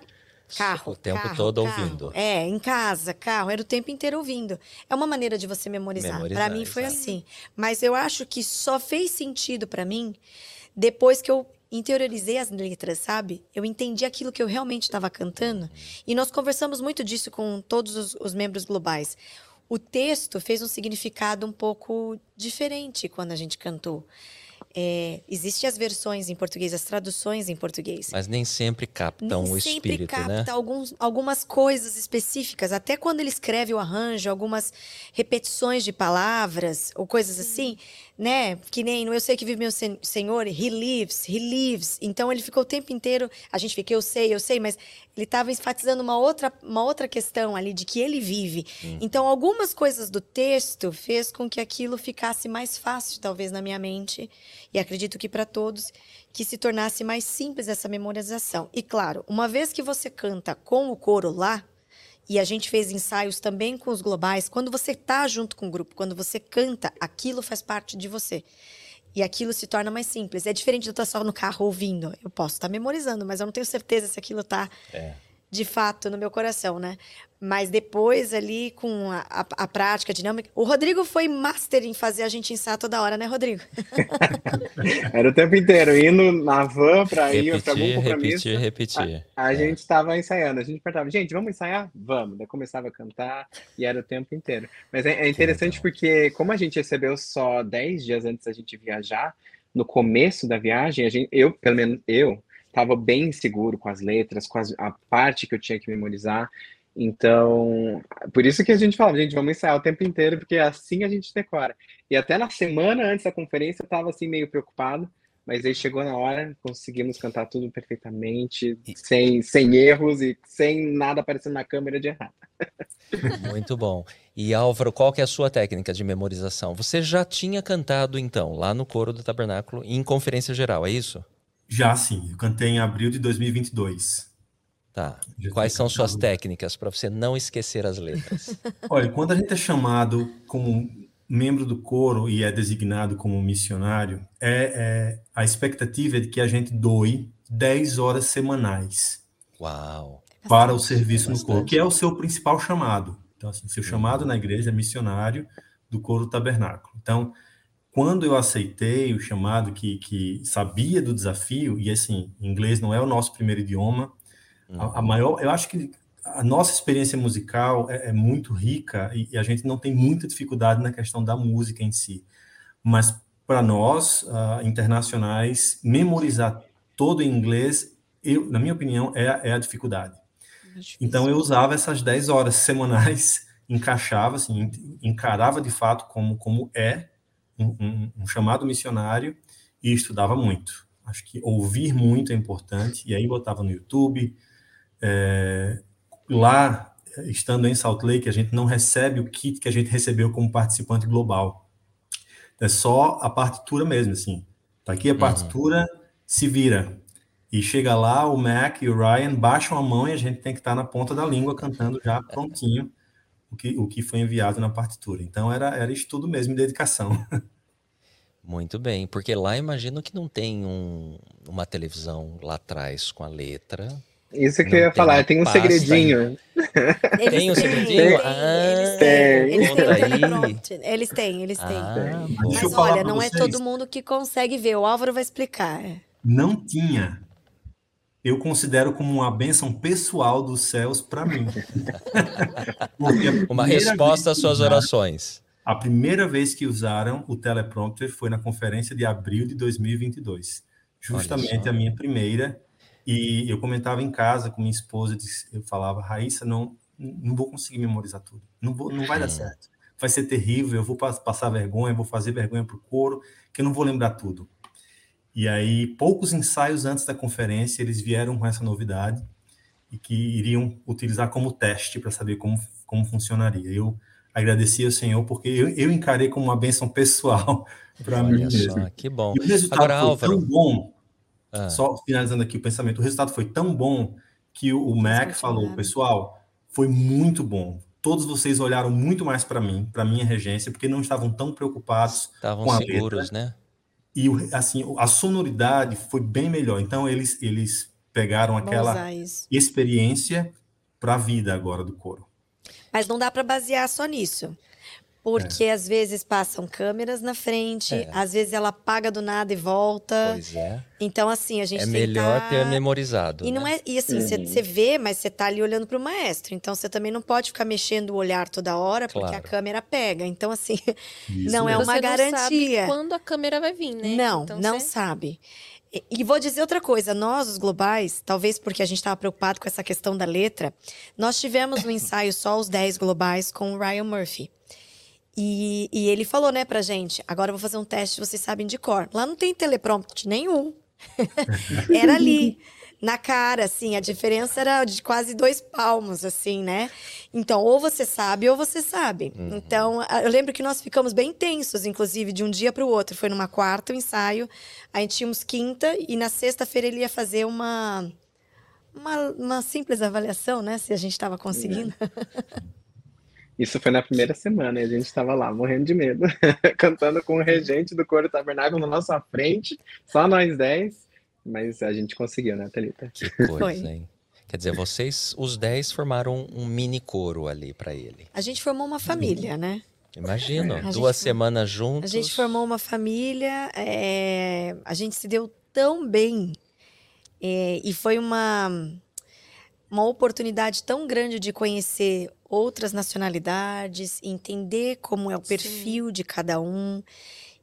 carro. O tempo carro, todo carro. ouvindo. É, em casa, carro, era o tempo inteiro ouvindo. É uma maneira de você memorizar. Memorizar, Para mim foi exato. assim. Mas eu acho que só fez sentido para mim depois que eu interiorizei as letras, sabe? Eu entendi aquilo que eu realmente estava cantando. E nós conversamos muito disso com todos os, os membros globais. O texto fez um significado um pouco diferente quando a gente cantou. É, Existem as versões em português, as traduções em português. Mas nem sempre captam Nem o sempre espírito, capta né? alguns, algumas coisas específicas. Até quando ele escreve o arranjo, algumas repetições de palavras ou coisas assim, né? Que nem no Eu Sei Que Vive Meu Sen- Senhor, He lives, He lives. Então ele ficou o tempo inteiro, a gente fica, eu sei, eu sei, mas ele estava enfatizando uma outra, uma outra questão ali de que ele vive. Então algumas coisas do texto fez com que aquilo ficasse mais fácil, talvez, na minha mente, e acredito que para todos, que se tornasse mais simples essa memorização. E claro, uma vez que você canta com o coro lá, e a gente fez ensaios também com os globais, quando você tá junto com o grupo, quando você canta, aquilo faz parte de você. E aquilo se torna mais simples. É diferente de eu estar só no carro ouvindo. Eu posso estar memorizando, mas eu não tenho certeza se aquilo tá É. de fato no meu coração, né? Mas depois ali com a, a, a prática a dinâmica. O Rodrigo foi master em fazer a gente ensaiar toda hora, né, Rodrigo? *laughs* Era o tempo inteiro, indo na van para ir para algum compromisso. repetir, repetir. A É. gente estava ensaiando, a gente perguntava, gente, vamos ensaiar? Vamos. Daí começava a cantar e era o tempo inteiro. Mas é, é interessante legal. porque, como a gente recebeu só 10 dias antes da gente viajar, no começo da viagem, a gente, eu, pelo menos eu, estava bem inseguro com as letras, com as- a parte que eu tinha que memorizar. Então, por isso que a gente falava, gente, vamos ensaiar o tempo inteiro, porque assim a gente decora. E até na semana antes da conferência eu estava assim meio preocupado, mas aí chegou na hora, conseguimos cantar tudo perfeitamente, sem, sem erros e sem nada aparecendo na câmera de errado. *laughs* Muito bom. E Álvaro, qual que é a sua técnica de memorização? Você já tinha cantado, então, lá no coro do Tabernáculo, em conferência geral, é isso? Já sim, eu cantei em abril de 2022. Tá. Quais são suas técnicas para você não esquecer as letras? *laughs* Olha, quando a gente é chamado como membro do coro e é designado como missionário, é, é- a expectativa é de que a gente doe 10 horas semanais Uau! para o serviço no Bastante. coro, que é o seu principal chamado. Então, assim, seu chamado na igreja é missionário do coro tabernáculo. Então, quando eu aceitei o chamado, que, que sabia do desafio, e assim, inglês não é o nosso primeiro idioma, a, a maior, eu acho que a nossa experiência musical é, é muito rica e, e a gente não tem muita dificuldade na questão da música em si. Mas para nós, ah, internacionais, memorizar todo em inglês, eu, na minha opinião, é, a- é a dificuldade. Então eu usava essas 10 horas semanais, *laughs* encaixava, assim, en- encarava de fato como, como é um, um- chamado missionário e estudava muito. Acho que ouvir muito é importante, e aí botava no YouTube. É, lá, estando em Salt Lake, a gente não recebe o kit que a gente recebeu como participante global. É só a partitura mesmo, assim. Tá aqui a partitura, se vira. E chega lá, o Mac e o Ryan baixam a mão e a gente tem que estar na ponta da língua cantando já prontinho o que, o que foi enviado na partitura. Então era, era estudo mesmo e dedicação. Muito bem, porque lá imagino que não tem um- uma televisão lá atrás com a letra. Isso que Não eu ia falar, tem um segredinho. Eles Tem um têm, segredinho? eles têm, Ah, eles tem. têm, eles têm aí. teleprompter. Eles têm, eles têm. Ah, Mas olha, não é todo mundo que consegue ver. O Álvaro vai explicar. Não tinha. Eu considero como uma bênção pessoal dos céus para mim. *laughs* Uma resposta às suas usaram- orações. A primeira vez que usaram o teleprompter foi na conferência de abril de 2022. Justamente a minha primeira. E eu comentava em casa com minha esposa, eu falava, Raíssa, não, não vou conseguir memorizar tudo. Não, vou, não vai dar certo. Vai ser terrível, eu vou pas- passar vergonha, vou fazer vergonha para o coro, que eu não vou lembrar tudo. E aí, poucos ensaios antes da conferência, eles vieram com essa novidade e que iriam utilizar como teste para saber como, como funcionaria. Eu agradeci ao Senhor porque eu, eu encarei como uma bênção pessoal *laughs* para mim mesmo. só, que bom. E o resultado Agora, foi Álvaro. tão bom, Ah, só finalizando aqui o pensamento, o resultado foi tão bom que o Mac falou, pessoal, foi muito bom. Todos vocês olharam muito mais para mim, para minha regência, porque não estavam tão preocupados estavam com a seguros, letra. né? E assim, a sonoridade foi bem melhor. Então eles eles pegaram aquela experiência para a vida agora do coro. Mas não dá para basear só nisso. Porque é. às vezes passam câmeras na frente, é. às vezes ela apaga do nada e volta. Pois é. Então, assim, a gente É melhor tá... ter memorizado. E, né? não é, e assim, você uhum. vê, mas você tá ali olhando para o maestro. Então, você também não pode ficar mexendo o olhar toda hora, porque claro. a câmera pega. Então, assim, *laughs* Isso não é uma você garantia. Não sabe quando a câmera vai vir, né? Não, então, não você... sabe. E vou dizer outra coisa, nós, os globais, talvez porque a gente estava preocupado com essa questão da letra, nós tivemos no *coughs* ensaio só os 10 globais com o Ryan Murphy. E, e, ele falou, né, pra gente, agora eu vou fazer um teste, vocês sabem de cor. Lá não tem teleprompter nenhum. *laughs* Era ali, na cara, assim, a diferença era de quase dois palmos, assim, né? Então, ou você sabe ou você sabe. Uhum. Então, eu lembro que nós ficamos bem tensos, inclusive, de um dia para o outro. Foi numa quarta o ensaio, a gente tínhamos quinta, e na sexta-feira ele ia fazer uma, uma, uma simples avaliação, né? Se a gente estava conseguindo. *laughs* Isso foi na primeira semana e a gente estava lá morrendo de medo, *laughs* cantando com o regente do coro tabernáculo na nossa frente, só nós dez, mas a gente conseguiu, né, Thalita? Que coisa, hein? Quer dizer, vocês, os dez, formaram um mini coro ali para ele. A gente formou uma família, né? Imagino, é. duas semanas juntos. A gente formou uma família, é, a gente se deu tão bem é, e foi uma uma oportunidade tão grande de conhecer outras nacionalidades, entender como é o perfil Sim. de cada um.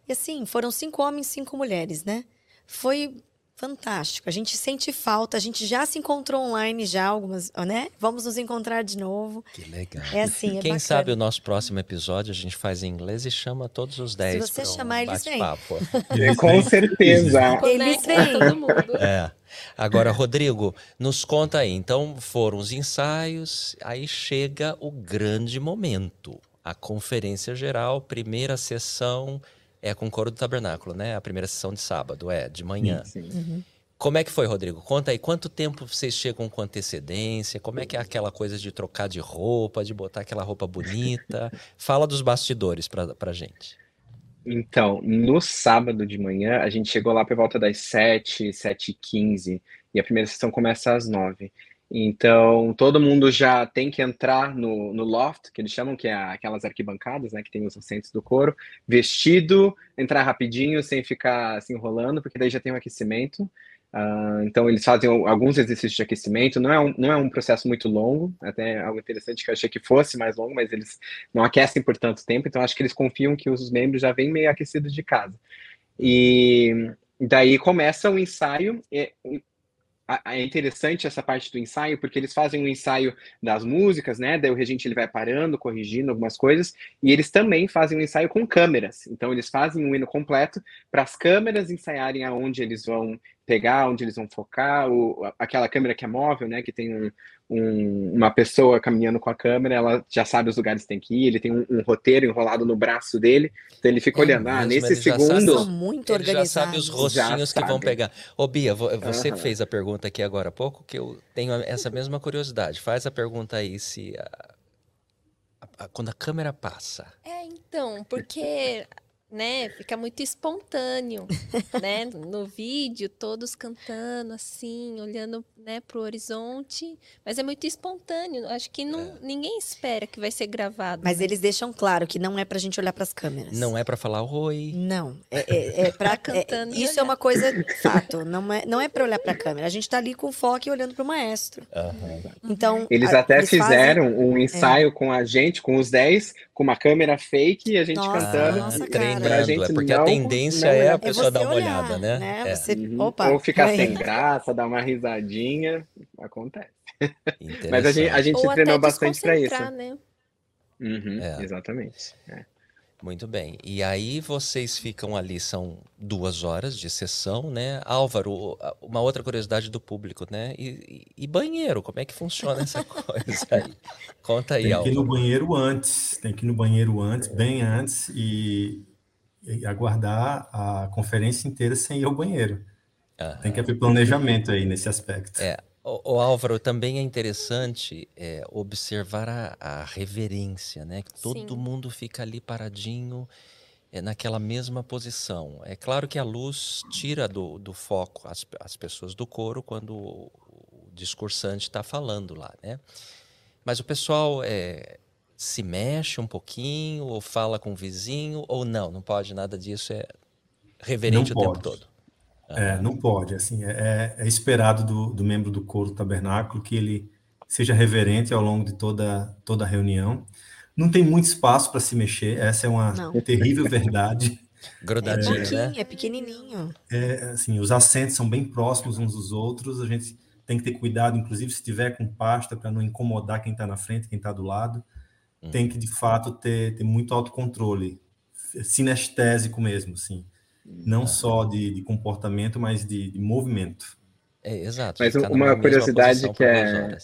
E assim, foram cinco homens, cinco mulheres, né? Foi fantástico. A gente sente falta, a gente já se encontrou online já algumas, né? Vamos nos encontrar de novo. Que legal. É assim, é Quem bacana. sabe o nosso próximo episódio a gente faz em inglês e chama todos os dez. Se você chamar, um eles vêm. *laughs* Com certeza. *laughs* Eles vêm. Todo mundo. *laughs* É. Agora, Rodrigo, nos conta aí. Então, foram os ensaios, aí chega o grande momento. A conferência geral, primeira sessão, é com o coro do tabernáculo, né? A primeira sessão de sábado, é, de manhã. Sim, sim. Uhum. Como é que foi, Rodrigo? Conta aí, quanto tempo vocês chegam com antecedência? Como é que é aquela coisa de trocar de roupa, de botar aquela roupa bonita? *laughs* Fala dos bastidores pra, pra gente. Então, no sábado de manhã, a gente chegou lá por volta das 7, 7 e 15, e a primeira sessão começa às 9. Então, todo mundo já tem que entrar no, no loft, que eles chamam, que é aquelas arquibancadas, né, que tem os assentos do coro, vestido, entrar rapidinho, sem ficar se enrolando, porque daí já tem um aquecimento. Uh, então, eles fazem alguns exercícios de aquecimento, não é, um, não é um processo muito longo, até algo interessante que eu achei que fosse mais longo, mas eles não aquecem por tanto tempo, então acho que eles confiam que os membros já vêm meio aquecidos de casa. E daí começa o ensaio, é interessante essa parte do ensaio, porque eles fazem um ensaio das músicas, né? Daí o regente ele vai parando, corrigindo algumas coisas, e eles também fazem um ensaio com câmeras. Então eles fazem um hino completo para as câmeras ensaiarem aonde eles vão pegar, onde eles vão focar, o, aquela câmera que é móvel, né? Que tem um, um, uma pessoa caminhando com a câmera, ela já sabe os lugares que tem que ir, ele tem um, um roteiro enrolado no braço dele, então ele fica é olhando, ah, nesse segundo... São muito ele já sabe os rostinhos que vão sabe. pegar. Ô Bia, vo- você Aham. fez a pergunta aqui agora há pouco, que eu tenho essa mesma curiosidade. Faz a pergunta aí se... a- a- a- quando a câmera passa... É, então, porque, né, fica muito espontâneo, *laughs* né? No vídeo, todos cantando assim, olhando, né, pro horizonte, mas é muito espontâneo. Acho que não, ninguém espera que vai ser gravado. Mas né? eles deixam claro que não é pra gente olhar pras câmeras. Não é pra falar oi... Não, é, é, é *laughs* pra, Tá cantando é- isso é uma coisa fato, não é, não é para olhar pra câmera. A gente tá ali com foco e olhando pro maestro. Aham. Então, Eles a- até eles fazem- fizeram um ensaio com a gente, com os 10, com uma câmera fake e a gente Nossa, cantando. nossa, cara. Treinando, é porque a tendência não é é- a É pessoa você dar uma olhar, olhada, né? É, Você, Uhum. opa, Ou ficar sem graça, dar uma risadinha, acontece. *laughs* Mas a gente, a gente Ou treinou bastante para isso. né? Uhum, É. Exatamente. é. Muito bem. E aí vocês ficam ali, são duas horas de sessão, né? Álvaro, uma outra curiosidade do público, né? E, e- e banheiro, como é que funciona essa *laughs* coisa aí? Conta aí, Tem que ir no Álvaro. banheiro antes, tem que ir no banheiro antes, bem antes, e aguardar a conferência inteira sem ir ao banheiro. Aham. Tem que haver planejamento aí nesse aspecto. É. O, o Álvaro, também é interessante é, observar a, a, reverência, né? Que todo Sim. mundo fica ali paradinho é, naquela mesma posição. É claro que a luz tira do, do foco as, as pessoas do coro quando o, o discursante está falando lá, né? Mas o pessoal é, se mexe um pouquinho, ou fala com o vizinho, ou não, não pode nada disso, é reverente não o pode. tempo todo. É, não pode, assim, é, é, é esperado do, do, membro do coro tabernáculo que ele seja reverente ao longo de toda, toda a reunião. Não tem muito espaço para se mexer, essa é uma não. terrível *laughs* verdade. Grudadinho, é, né? é pequenininho. É, assim, os assentos são bem próximos uns dos outros, a gente tem que ter cuidado, inclusive se tiver com pasta, para não incomodar quem está na frente, quem está do lado uhum. tem que, de fato, ter, ter muito autocontrole, sinestésico mesmo, assim. Não só de, de comportamento, mas de, de movimento. É, exato. Mas uma curiosidade que é,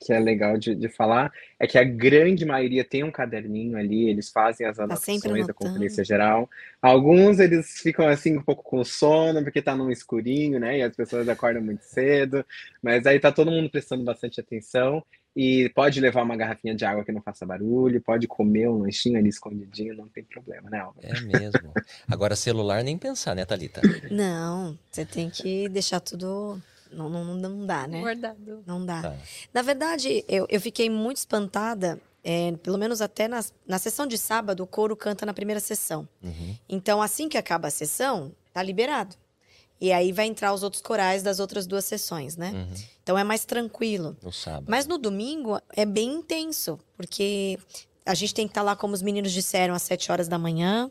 que é legal de, de falar é que a grande maioria tem um caderninho ali, eles fazem as tá anotações da Conferência Geral. Alguns eles ficam assim um pouco com sono, porque tá num escurinho, né? E as pessoas acordam muito cedo, mas aí tá todo mundo prestando bastante atenção. E pode levar uma garrafinha de água que não faça barulho, pode comer um lanchinho ali escondidinho, não tem problema, né, Alva? É mesmo. Agora, celular nem pensar, né, Thalita? Não, você tem que deixar tudo. Não, não, não dá, né? Guardado. Não dá. Tá. Na verdade, eu, eu fiquei muito espantada, é, pelo menos até na, na sessão de sábado, o coro canta na primeira sessão. Uhum. Então, assim que acaba a sessão, tá liberado. E aí vai entrar os outros corais das outras duas sessões, né? Uhum. Então é mais tranquilo. No sábado. Mas no domingo é bem intenso, porque a gente tem que estar tá lá, como os meninos disseram, às sete horas da manhã.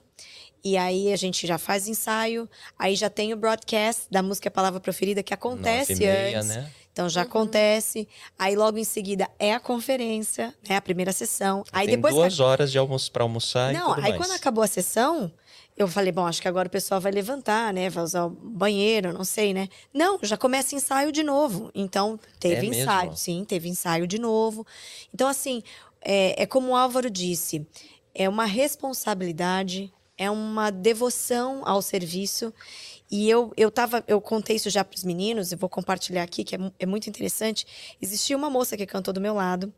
E aí a gente já faz ensaio, aí já tem o broadcast da música Palavra Proferida que acontece meia, antes. Né? Então já uhum. acontece. Aí logo em seguida é a conferência, né? A primeira sessão. Aí tem depois duas horas de almoço para almoçar. Não, aí mais. quando acabou a sessão, eu falei, bom, acho que agora o pessoal vai levantar, né? Vai usar o banheiro, não sei, né? Não, já começa ensaio de novo. Então, teve é ensaio. Mesmo? Sim, teve ensaio de novo. Então, assim, é, é como o Álvaro disse, é uma responsabilidade, é uma devoção ao serviço. E eu, eu tava, eu contei isso já para os meninos, eu vou compartilhar aqui, que é, é muito interessante. Existia uma moça que cantou do meu lado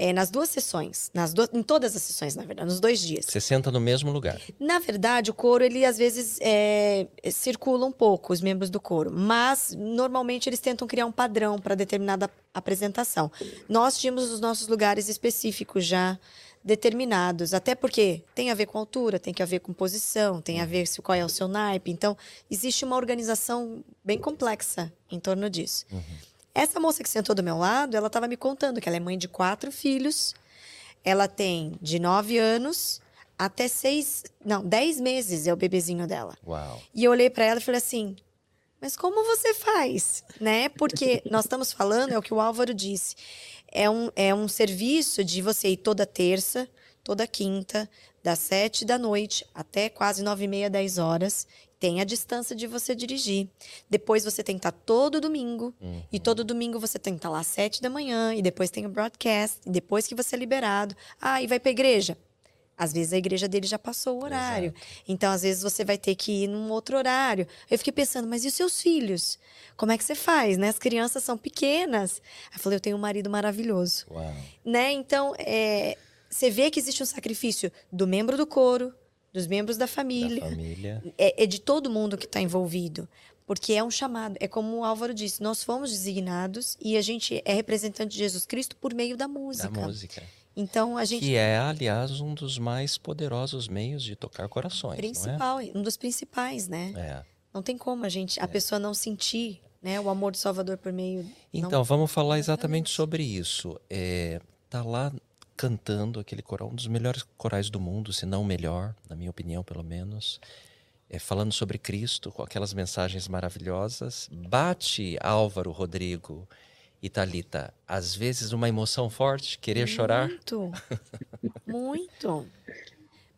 é, nas duas sessões, nas duas, em todas as sessões, na verdade, nos dois dias. Você senta no mesmo lugar. Na verdade, o coro, ele às vezes é, circula um pouco, os membros do coro, mas normalmente eles tentam criar um padrão para determinada apresentação. Nós tínhamos os nossos lugares específicos já determinados, até porque tem a ver com altura, tem que a ver com posição, tem a ver se qual é o seu naipe. Então, existe uma organização bem complexa em torno disso. Uhum. Essa moça que sentou do meu lado, ela estava me contando que ela é mãe de quatro filhos. Ela tem de nove anos até seis, não, dez meses é o bebezinho dela. Uau. E eu olhei para ela e falei assim: mas como você faz, né? Porque nós estamos falando, é o que o Álvaro disse, é um, é um serviço de você ir toda terça, toda quinta, das sete da noite até quase nove e meia, dez horas, tem a distância de você dirigir. Depois você tem que estar todo domingo. Uhum. E todo domingo você tem que estar lá às sete da manhã. E depois tem o broadcast. E depois que você é liberado. Ah, e vai para a igreja. Às vezes a igreja dele já passou o horário. Exato. Então, às vezes, você vai ter que ir num outro horário. Eu fiquei pensando, mas e os seus filhos? Como é que você faz? Né? As crianças são pequenas. Aí eu falei, eu tenho um marido maravilhoso. Uau. Né? Então, é, você vê que existe um sacrifício do membro do coro, dos membros da família. Da família. É, é de todo mundo que está envolvido. Porque é um chamado. É como o Álvaro disse, nós fomos designados e a gente é representante de Jesus Cristo por meio da música. Da música. Então a gente. Que é, aliás, um dos mais poderosos meios de tocar corações. É? Principal, é? um dos principais, né? É. Não tem como a gente, a é. pessoa não sentir né, o amor do Salvador por meio. Então, não... vamos falar exatamente sobre isso. É, tá lá cantando aquele coral, um dos melhores corais do mundo, se não o melhor, na minha opinião, pelo menos. É, falando sobre Cristo, com aquelas mensagens maravilhosas. Bate Álvaro, Rodrigo e Talita, às vezes uma emoção forte, querer muito, chorar. Muito, muito,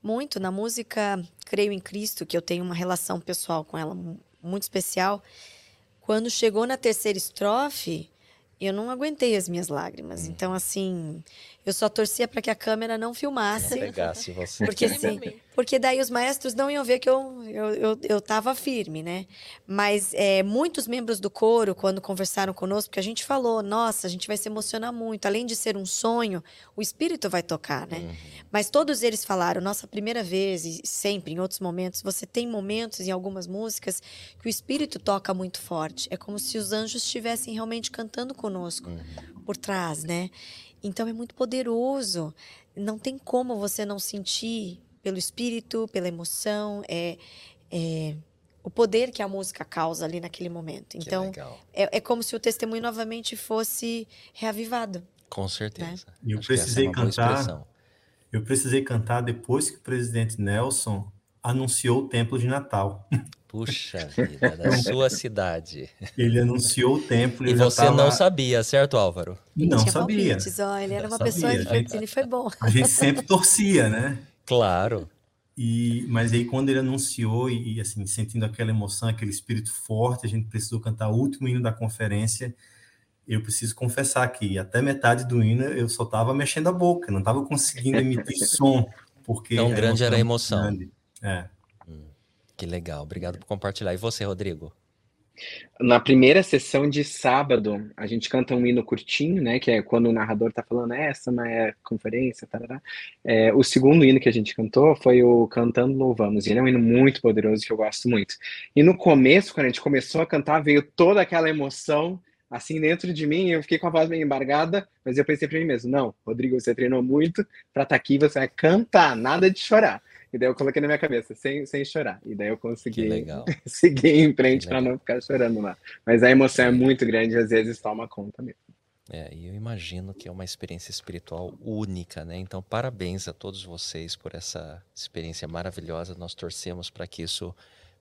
muito. Na música Creio em Cristo, que eu tenho uma relação pessoal com ela muito especial. Quando chegou na terceira estrofe, eu não aguentei as minhas lágrimas. Hum. Então, assim, eu só torcia para que a câmera não filmasse. Não pegasse você. Porque *laughs* assim, porque daí os maestros não iam ver que eu, eu, eu, eu tava firme, né? Mas é, muitos membros do coro, quando conversaram conosco, que a gente falou, nossa, a gente vai se emocionar muito. Além de ser um sonho, o espírito vai tocar, né? Uhum. Mas todos eles falaram, nossa primeira vez, e sempre, em outros momentos, você tem momentos em algumas músicas que o espírito toca muito forte. É como se os anjos estivessem realmente cantando conosco uhum. por trás, né? Então é muito poderoso. Não tem como você não sentir pelo espírito, pela emoção, é, é o poder que a música causa ali naquele momento. Então, é, é, como se o testemunho novamente fosse reavivado. Com certeza. Né? Eu Acho precisei é cantar. Eu precisei cantar depois que o presidente Nelson anunciou o templo de Natal. Puxa *laughs* vida, da sua cidade. Ele anunciou o templo. E você tava... não sabia, certo, Álvaro? Não sabia. Ó, ele era uma sabia. pessoa, gente, ele foi bom. A gente sempre torcia, né? *laughs* Claro. E, mas aí quando ele anunciou e, assim sentindo aquela emoção, aquele espírito forte, a gente precisou cantar o último hino da conferência. Eu preciso confessar que até metade do hino eu só estava mexendo a boca, não estava conseguindo emitir *laughs* som porque tão grande era a emoção. É. Hum, que legal, obrigado por compartilhar. E você, Rodrigo? Na primeira sessão de sábado, a gente canta um hino curtinho, né? Que é quando o narrador está falando, é, essa não é conferência, tarará. É, o segundo hino que a gente cantou foi o Cantando Louvamos. E ele é um hino muito poderoso que eu gosto muito. E no começo, quando a gente começou a cantar, veio toda aquela emoção assim dentro de mim. Eu fiquei com a voz meio embargada, mas eu pensei para mim mesmo: não, Rodrigo, você treinou muito para estar tá aqui, você vai cantar, nada de chorar. E daí eu coloquei na minha cabeça, sem, sem chorar. E daí eu consegui *laughs* seguir em frente para não ficar chorando lá. Mas a emoção é muito grande, às vezes toma conta mesmo. É, e eu imagino que é uma experiência espiritual única, né? Então, parabéns a todos vocês por essa experiência maravilhosa. Nós torcemos para que isso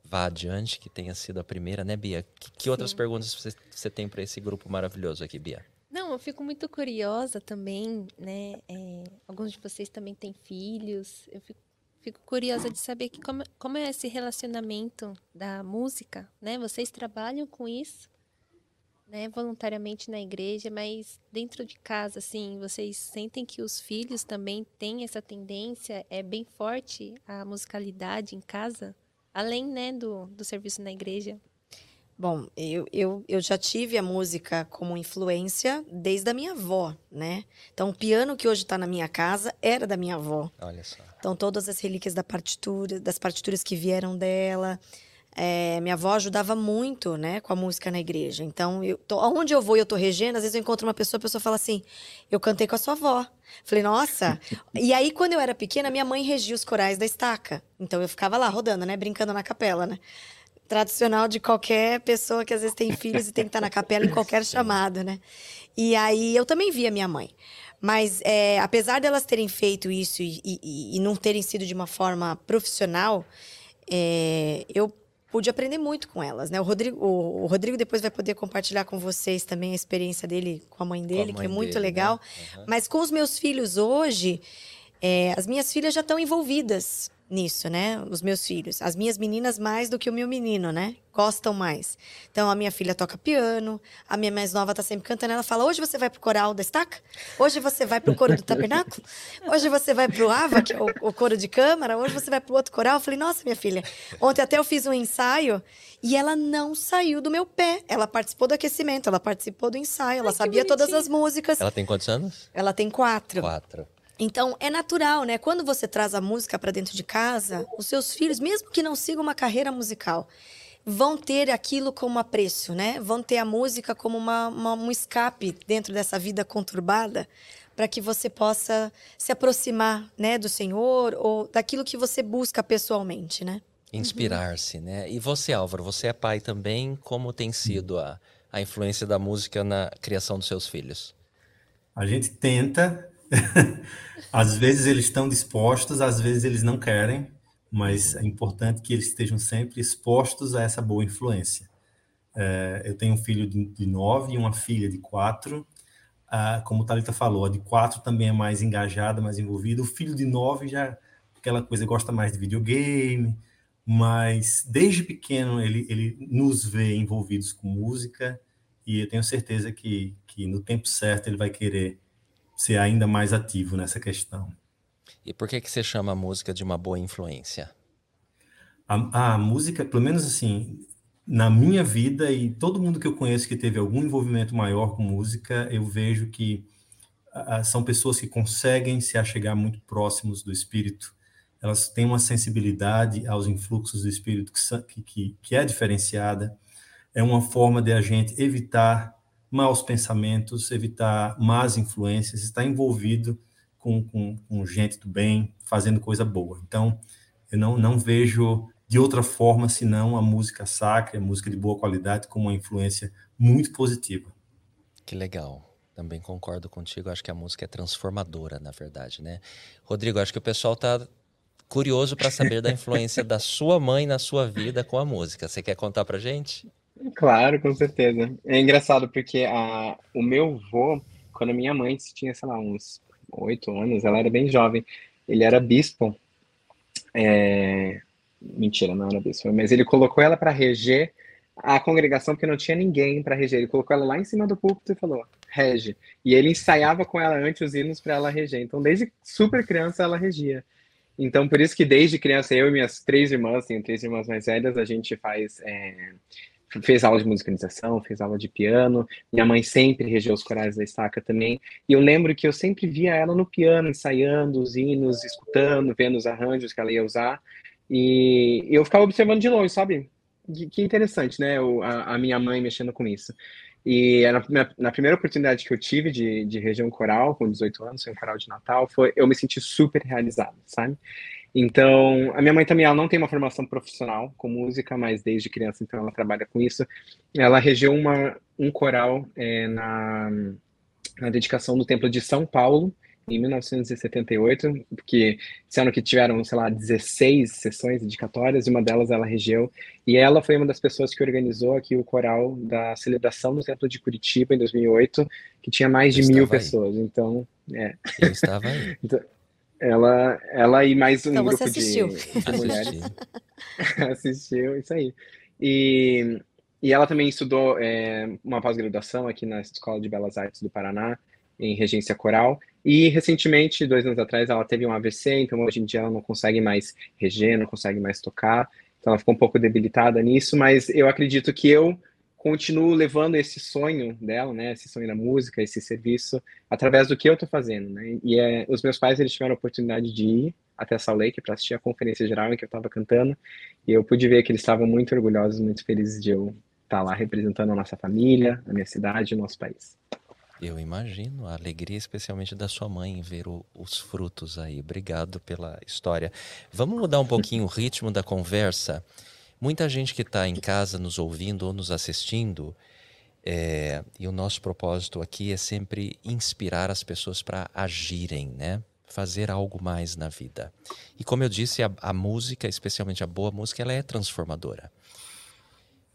vá adiante, que tenha sido a primeira, né, Bia? Que, que outras perguntas você, você tem para esse grupo maravilhoso aqui, Bia? Não, eu fico muito curiosa também, né? É, alguns de vocês também têm filhos. Eu fico Fico curiosa de saber que como, como é esse relacionamento da música, né? Vocês trabalham com isso, né? Voluntariamente na igreja, mas dentro de casa, assim, vocês sentem que os filhos também têm essa tendência? É bem forte a musicalidade em casa, além, né, do, do serviço na igreja? Bom, eu, eu, eu já tive a música como influência desde a minha avó, né? Então, o piano que hoje está na minha casa era da minha avó. Olha só. Então, todas as relíquias da partitura, das partituras que vieram dela. É, minha avó ajudava muito, né, com a música na igreja. Então, eu tô, onde eu vou e eu tô regendo, às vezes eu encontro uma pessoa, a pessoa fala assim: eu cantei com a sua avó. Falei, nossa. e aí, quando eu era pequena, minha mãe regia os corais da estaca. Então, eu ficava lá rodando, né, brincando na capela, né tradicional de qualquer pessoa que às vezes tem filhos e tem que estar na capela em qualquer chamado, né? E aí eu também via minha mãe. Mas é, apesar delas terem feito isso e, e, e, não terem sido de uma forma profissional, é, eu pude aprender muito com elas, né? O Rodrigo, o, o, Rodrigo depois vai poder compartilhar com vocês também a experiência dele com a mãe dele, a mãe que é muito dele, legal. Né? Uhum. Mas com os meus filhos hoje, é, as minhas filhas já estão envolvidas nisso, né? Os meus filhos. As minhas meninas mais do que o meu menino, né? Gostam mais. Então, a minha filha toca piano, a minha mais nova tá sempre cantando. Ela fala: hoje você vai pro coral da estaca? Hoje você vai pro coro do tabernáculo? Hoje você vai pro AVA, que é o, o coro de câmara? Hoje você vai pro outro coral? Eu falei: nossa, minha filha. Ontem até eu fiz um ensaio e ela não saiu do meu pé. Ela participou do aquecimento, ela participou do ensaio, ela Ai, sabia todas as músicas. Ela tem quantos anos? Ela tem quatro. Quatro. Então, é natural, né? Quando você traz a música para dentro de casa, os seus filhos, mesmo que não sigam uma carreira musical, vão ter aquilo como apreço, né? Vão ter a música como uma, uma um escape dentro dessa vida conturbada para que você possa se aproximar, né, do Senhor ou daquilo que você busca pessoalmente, né? Inspirar-se, uhum. né? E você, Álvaro, você é pai também, como tem sido a, a influência da música na criação dos seus filhos? A gente tenta, *laughs* às vezes eles estão dispostos, às vezes eles não querem, mas é importante que eles estejam sempre expostos a essa boa influência. É, eu tenho um filho de, de nove e uma filha de quatro. Ah, como o Thalita falou, a de quatro também é mais engajada, mais envolvida. O filho de nove já aquela coisa gosta mais de videogame, mas desde pequeno ele, ele nos vê envolvidos com música e eu tenho certeza que, que no tempo certo ele vai querer ser ainda mais ativo nessa questão. E por que que você chama a música de uma boa influência? A, a música, pelo menos assim, na minha vida e todo mundo que eu conheço que teve algum envolvimento maior com música, eu vejo que a, são pessoas que conseguem se achegar muito próximos do espírito. Elas têm uma sensibilidade aos influxos do espírito que, que, que é diferenciada. É uma forma de a gente evitar maus pensamentos, evitar más influências, estar envolvido com, com, com gente do bem, fazendo coisa boa. Então, eu não, não vejo de outra forma senão a música sacra, a música de boa qualidade, como uma influência muito positiva. Que legal. Também concordo contigo, acho que a música é transformadora, na verdade, né? Rodrigo, acho que o pessoal está curioso para saber da influência da sua mãe na sua vida com a música. Você quer contar pra gente? Claro, com certeza. É engraçado porque a, o meu avô, quando a minha mãe tinha, sei lá, uns oito anos, ela era bem jovem, ele era bispo. É... Mentira, não era bispo, mas ele colocou ela para reger a congregação porque não tinha ninguém para reger. Ele colocou ela lá em cima do púlpito e falou: rege. E ele ensaiava com ela antes os hinos para ela reger. Então, desde super criança, ela regia. Então, por isso que desde criança, eu e minhas três irmãs, tenho três irmãs mais velhas, a gente faz é, fez aula de musicalização, fez aula de piano. Minha mãe sempre regeu os corais da estaca também. E eu lembro que eu sempre via ela no piano, ensaiando os hinos, escutando, vendo os arranjos que ela ia usar. E eu ficava observando de longe, sabe? Que interessante, né? a, a minha mãe mexendo com isso. E na, na, primeira oportunidade que eu tive de, de um coral, com 18 anos, um coral de Natal, foi eu me senti super realizado, sabe? Então, a minha mãe também ela não tem uma formação profissional com música, mas desde criança, então ela trabalha com isso. Ela regeu uma, um coral é, na, na dedicação do Templo de São Paulo, em 1978, porque disseram que tiveram, sei lá, 16 sessões dedicatórias, e uma delas ela regeu, e ela foi uma das pessoas que organizou aqui o coral da celebração do Templo de Curitiba, em 2008, que tinha mais de mil aí. pessoas, então... É. Eu estava aí. *laughs* então, ela, ela e mais um então grupo assistiu. de, de mulheres. *laughs* assistiu, isso aí. E, e ela também estudou é, uma pós-graduação aqui na Escola de Belas Artes do Paraná, em regência coral. E recentemente, dois anos atrás, ela teve um AVC, então hoje em dia ela não consegue mais reger, não consegue mais tocar. Então ela ficou um pouco debilitada nisso, mas eu acredito que eu continuo levando esse sonho dela, né, esse sonho da música, esse serviço, através do que eu estou fazendo, né, e é, os meus pais, eles tiveram a oportunidade de ir até Salt Lake para assistir a conferência geral em que eu estava cantando, e eu pude ver que eles estavam muito orgulhosos, muito felizes de eu estar tá lá representando a nossa família, a minha cidade o nosso país. Eu imagino a alegria, especialmente da sua mãe, em ver o, os frutos aí. Obrigado pela história. Vamos mudar um pouquinho o ritmo da conversa. Muita gente que está em casa nos ouvindo ou nos assistindo, é, e o nosso propósito aqui é sempre inspirar as pessoas para agirem, né? Fazer algo mais na vida. E como eu disse, a, a música, especialmente a boa música, ela é transformadora.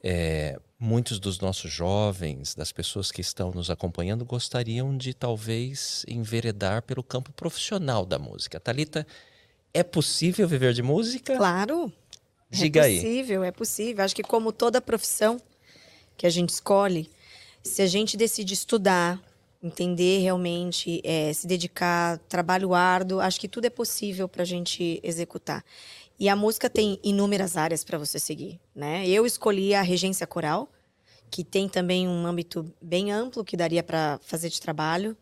É, muitos dos nossos jovens, das pessoas que estão nos acompanhando, gostariam de talvez enveredar pelo campo profissional da música. Talita, é possível viver de música? Claro. Diga aí. É possível, é possível. Acho que como toda profissão que a gente escolhe, se a gente decide estudar, entender realmente, é, se dedicar, trabalho ârduo, acho que tudo é possível para a gente executar. E a música tem inúmeras áreas para você seguir, né? Eu escolhi a regência coral, que tem também um âmbito bem amplo que daria para fazer de trabalho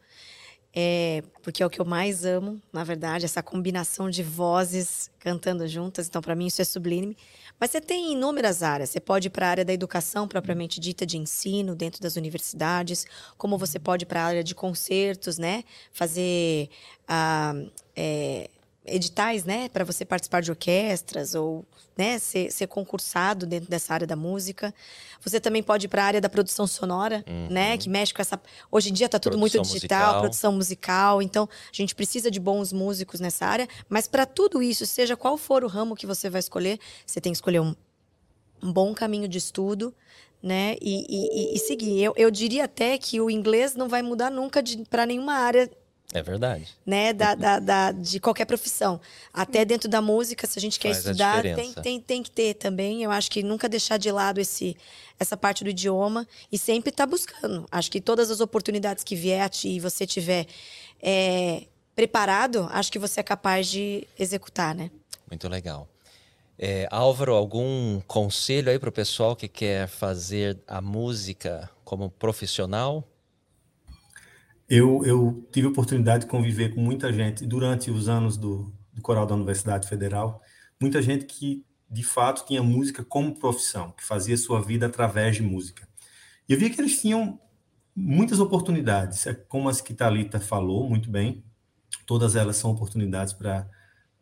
é, porque é o que eu mais amo, na verdade, essa combinação de vozes cantando juntas. Então, para mim, isso é sublime. Mas você tem inúmeras áreas. Você pode ir para a área da educação propriamente dita, de ensino, dentro das universidades, como você pode ir para a área de concertos, né? Fazer ah, é, editais, né, para você participar de orquestras ou né, ser, ser, concursado dentro dessa área da música. Você também pode ir para a área da produção sonora, uhum. né, que mexe com essa. Hoje em dia está tudo produção muito digital, musical. produção musical. Então a gente precisa de bons músicos nessa área. Mas para tudo isso, seja qual for o ramo que você vai escolher, você tem que escolher um, um bom caminho de estudo. Né? E, e, e seguir. Eu, eu diria até que o inglês não vai mudar nunca para nenhuma área é verdade. Né, da, da, da, de qualquer profissão. Até dentro da música, se a gente quer Faz estudar, tem, tem, tem que ter também. Eu acho que nunca deixar de lado esse, essa parte do idioma e sempre estar tá buscando. Acho que todas as oportunidades que vier a ti e você tiver é, preparado, acho que você é capaz de executar, né? Muito legal. É, Álvaro, algum conselho aí para o pessoal que quer fazer a música como profissional? Eu, eu tive a oportunidade de conviver com muita gente durante os anos do, do coral da Universidade Federal, muita gente que de fato tinha música como profissão, que fazia sua vida através de música. E eu via que eles tinham muitas oportunidades, é como as que Talita falou muito bem. Todas elas são oportunidades para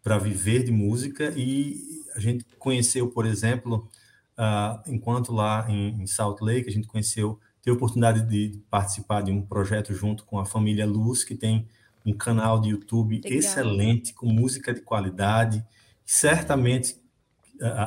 para viver de música e a gente conheceu, por exemplo, uh, enquanto lá em, em Salt Lake, a gente conheceu, teve a oportunidade de participar de um projeto junto com a família Luz, que tem um canal de YouTube Legal. excelente, com música de qualidade. Certamente,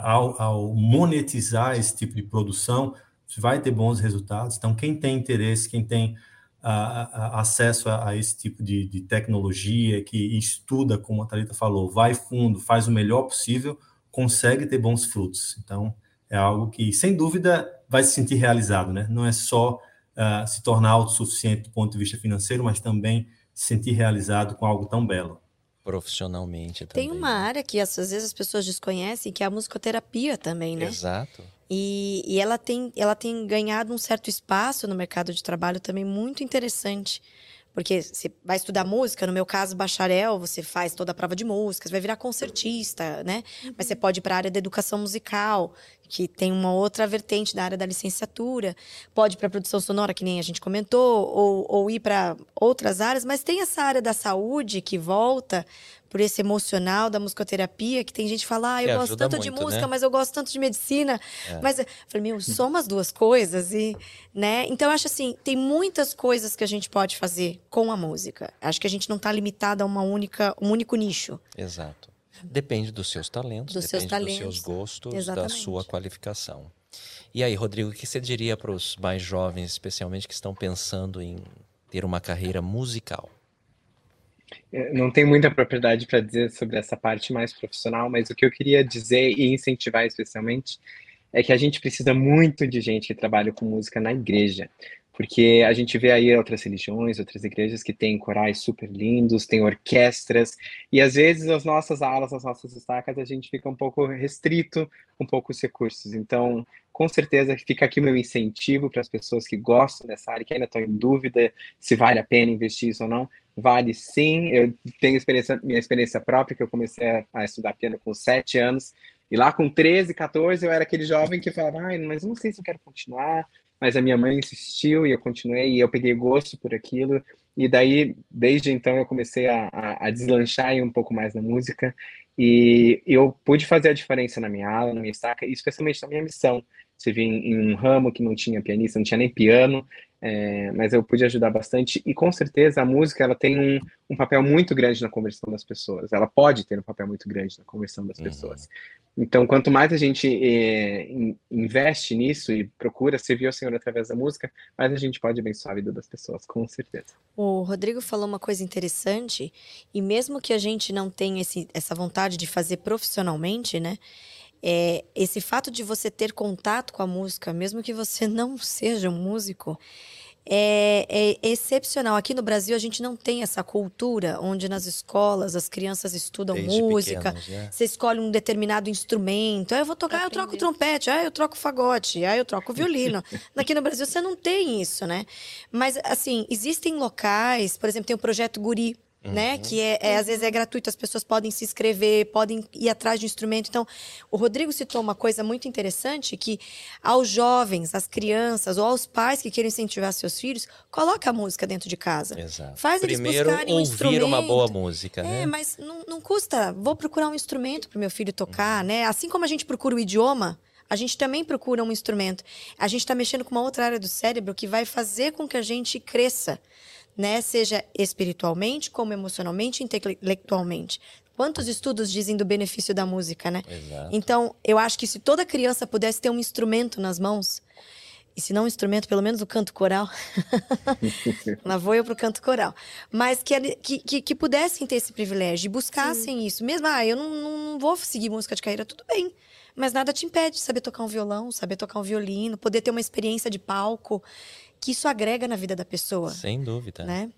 ao, ao, monetizar esse tipo de produção, vai ter bons resultados. Então, quem tem interesse, quem tem acesso a, a, esse tipo de, de, tecnologia, que estuda, como a Thalita falou, vai fundo, faz o melhor possível, consegue ter bons frutos. Então, é algo que, sem dúvida, vai se sentir realizado, né? Não é só uh, se tornar autossuficiente do ponto de vista financeiro, mas também se sentir realizado com algo tão belo. Profissionalmente também. Tem uma área que às vezes as pessoas desconhecem, que é a musicoterapia também, né? Exato. E, e ela, tem, ela tem ganhado um certo espaço no mercado de trabalho também muito interessante. Porque você vai estudar música, no meu caso, bacharel, você faz toda a prova de música, você vai virar concertista, né? Mas você uhum. pode ir para a área da educação musical, que tem uma outra vertente da área da licenciatura. Pode ir para produção sonora, que nem a gente comentou, ou, ou ir para outras áreas, mas tem essa área da saúde que volta por esse emocional da musicoterapia, que tem gente que fala, ah, eu que gosto tanto muito, de música, né? mas eu gosto tanto de medicina. É. Mas eu falei, meu, soma as duas coisas e, né? Então eu acho assim, tem muitas coisas que a gente pode fazer com a música. Acho que a gente não está limitado a uma única, um único nicho. Exato. Depende dos seus talentos, dos depende seus talentos. dos seus gostos, Exatamente. da sua qualificação. E aí, Rodrigo, o que você diria para os mais jovens, especialmente que estão pensando em ter uma carreira musical? Não tenho muita propriedade para dizer sobre essa parte mais profissional, mas o que eu queria dizer e incentivar especialmente é que a gente precisa muito de gente que trabalha com música na igreja, porque a gente vê aí outras religiões, outras igrejas que têm corais super lindos, têm orquestras, e às vezes as nossas aulas, as nossas estacas, a gente fica um pouco restrito com poucos recursos. Então, com certeza fica aqui meu incentivo para as pessoas que gostam dessa área, que ainda estão em dúvida se vale a pena investir isso ou não. Vale sim, eu tenho experiência, minha experiência própria, que eu comecei a, estudar piano com 7 anos, e lá com 13, 14, eu era aquele jovem que falava, ai, mas não sei se eu quero continuar, mas a minha mãe insistiu e eu continuei e eu peguei gosto por aquilo. E daí, desde então, eu comecei a, a, a deslanchar um pouco mais na música e eu pude fazer a diferença na minha aula, na minha estaca, e especialmente na minha missão. Se vim em um ramo que não tinha pianista, não tinha nem piano, é, mas eu pude ajudar bastante e com certeza a música ela tem um, um, papel muito grande na conversão das pessoas. Ela pode ter um papel muito grande na conversão das uhum. pessoas. Então, quanto mais a gente é, investe nisso e procura servir ao Senhor através da música, mais a gente pode abençoar a vida das pessoas, com certeza. O Rodrigo falou uma coisa interessante e mesmo que a gente não tenha esse, essa vontade de fazer profissionalmente, né? É, esse fato de você ter contato com a música, mesmo que você *laughs* não seja um músico, é, é, excepcional. Aqui no Brasil a gente não tem essa cultura onde nas escolas as crianças estudam Desde música, pequenos, né? você escolhe um determinado instrumento. Ah, eu vou tocar, eu troco trompete, ah, eu troco fagote, ah, eu troco violino. *laughs* Aqui no Brasil você não tem isso, né? Mas assim, existem locais, por exemplo, tem o projeto Guri? Uhum. né? Que é, é, às vezes é gratuito, as pessoas podem se inscrever, podem ir atrás de um instrumento. Então, o Rodrigo citou uma coisa muito interessante que aos jovens, às crianças ou aos pais que querem incentivar seus filhos, coloca a música dentro de casa. Exato. Faz Primeiro, eles buscarem um instrumento. uma boa música, é, né? mas não, não custa. Vou procurar um instrumento para meu filho tocar, uhum. né? Assim como a gente procura o idioma, a gente também procura um instrumento. A gente está mexendo com uma outra área do cérebro que vai fazer com que a gente cresça né? Seja espiritualmente, como emocionalmente, intelectualmente. Quantos estudos dizem do benefício da música, né? Exato. Então, eu acho que se toda criança pudesse ter um instrumento nas mãos, e se não um instrumento, pelo menos o canto coral. *laughs* Lá vou eu pro canto coral. Mas que, que, que, pudessem ter esse privilégio e buscassem Sim. isso. Mesmo, ah, eu não, não vou seguir música de carreira, tudo bem. Mas nada te impede de saber tocar um violão, saber tocar um violino, poder ter uma experiência de palco que isso agrega na vida da pessoa. Sem dúvida. Né?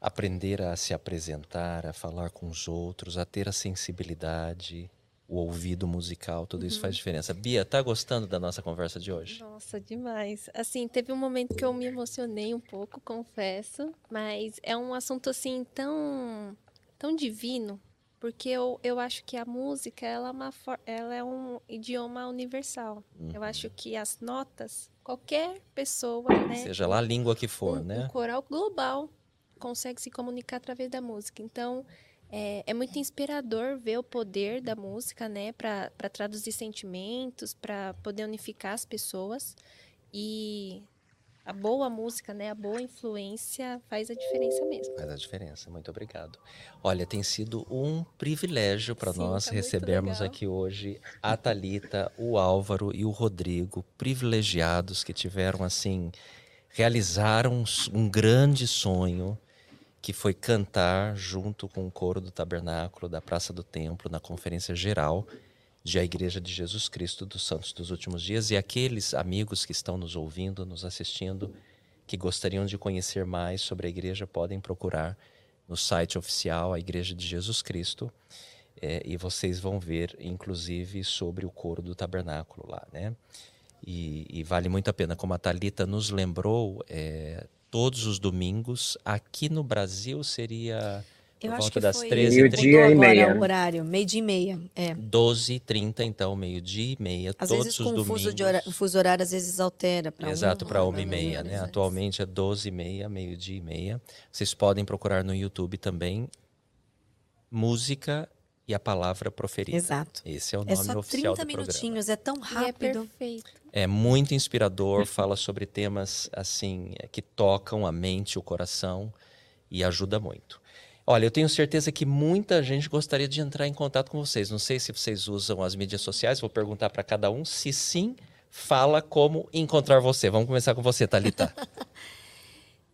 aprender a se apresentar, a falar com os outros, a ter a sensibilidade, o ouvido musical, tudo isso faz Uhum. diferença. Bia, tá gostando da nossa conversa de hoje? Nossa, demais. Assim, teve um momento que eu me emocionei um pouco, confesso, mas é um assunto assim tão tão divino, porque eu, eu acho que a música ela é, uma, ela é um idioma universal. Eu acho que as notas, qualquer pessoa, né, Seja lá a língua que for, um, né? um coral global consegue se comunicar através da música. Então, é, é muito inspirador ver o poder da música, né, para traduzir sentimentos, para poder unificar as pessoas. E a boa música, né, a boa influência faz a diferença mesmo. Faz a diferença. Muito obrigado. Olha, tem sido um privilégio para nós tá recebermos aqui hoje a Talita, o Álvaro e o Rodrigo, privilegiados que tiveram assim realizaram um um grande sonho que foi cantar junto com o coro do tabernáculo da Praça do Templo na conferência geral de a Igreja de Jesus Cristo dos Santos dos Últimos Dias e aqueles amigos que estão nos ouvindo, nos assistindo, que gostariam de conhecer mais sobre a igreja podem procurar no site oficial a Igreja de Jesus Cristo eh, e vocês vão ver, inclusive, sobre o coro do tabernáculo lá, né? E, e vale muito a pena, como a Talita nos lembrou, eh, todos os domingos aqui no Brasil seria por acho volta que das foi 13 Meio-dia mudou e agora meia. o horário, meio dia e meia. É. 12h30, então, meio-dia e meia, Às todos vezes os domingos. fuso, de hora, o fuso horário às vezes altera para Exato, para uma, uma e meia, né? Atualmente é 12 e meia, meio-dia e meia. Vocês podem procurar no YouTube também música e a palavra proferida. Exato. Esse é o É nome só oficial 30 do programa. minutinhos, é tão E é rápido. perfeito. É muito inspirador, *laughs* fala sobre temas assim é, que tocam a mente, o coração e ajuda muito. Olha, eu tenho certeza que muita gente gostaria de entrar em contato com vocês. Não sei se vocês usam as mídias sociais, vou perguntar para cada um. Se sim, fala como encontrar você. Vamos começar com você, Thalita. *laughs*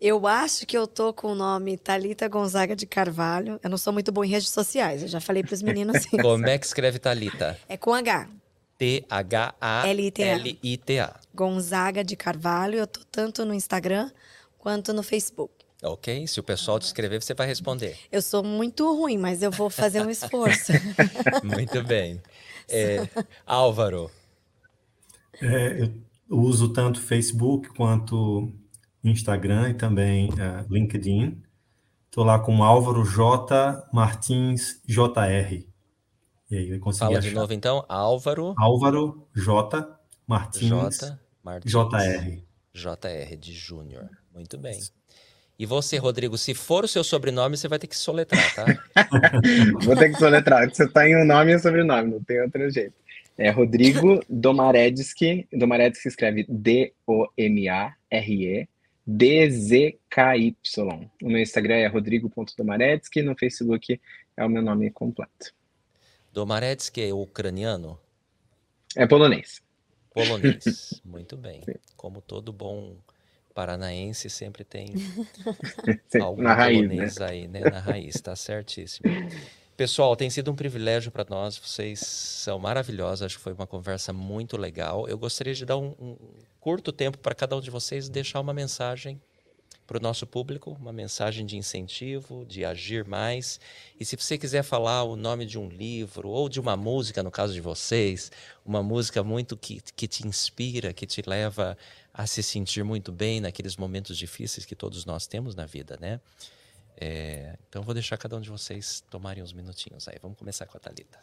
Eu acho que eu tô com o nome Talita Gonzaga de Carvalho. Eu não sou muito boa em redes sociais, eu já falei para os meninos *laughs* assim. Como é que escreve Thalita? É com H. T-H-A-L-I-T-A. Gonzaga de Carvalho. Eu tô tanto no Instagram quanto no Facebook. Ok? Se o pessoal te escrever, você vai responder. Eu sou muito ruim, mas eu vou fazer um esforço. *laughs* Muito bem. É, Álvaro, É, eu uso tanto Facebook quanto Instagram e também eh, LinkedIn. Estou lá com Álvaro J. Martins JR. E aí vai conseguir fala de achar. novo então. Álvaro Álvaro J. Martins J. Martins JR. JR de Júnior. Muito bem. E você, Rodrigo, se for o seu sobrenome, você vai ter que soletrar, tá? *laughs* Vou ter que soletrar. Você tá em um nome e um sobrenome, não tem outro jeito. É Rodrigo Domaredzki. Domaredzki escreve D-O-M-A-R-E. D-Z-K-Y. O meu Instagram é rodrigo.domaredzki. No Facebook é o meu nome completo. Domaretsky é ucraniano? É polonês. Polonês. Muito bem. Como todo bom paranaense, sempre tem *laughs* algum Na raiz, né? aí, né? Na raiz, tá certíssimo. Pessoal, tem sido um privilégio para nós, vocês são maravilhosos, acho que foi uma conversa muito legal. Eu gostaria de dar um, um curto tempo para cada um de vocês deixar uma mensagem para o nosso público, uma mensagem de incentivo, de agir mais. E se você quiser falar o nome de um livro ou de uma música, no caso de vocês, uma música muito que, que te inspira, que te leva a se sentir muito bem naqueles momentos difíceis que todos nós temos na vida, né? É, então vou deixar cada um de vocês tomarem uns minutinhos aí. Vamos começar com a Thalita.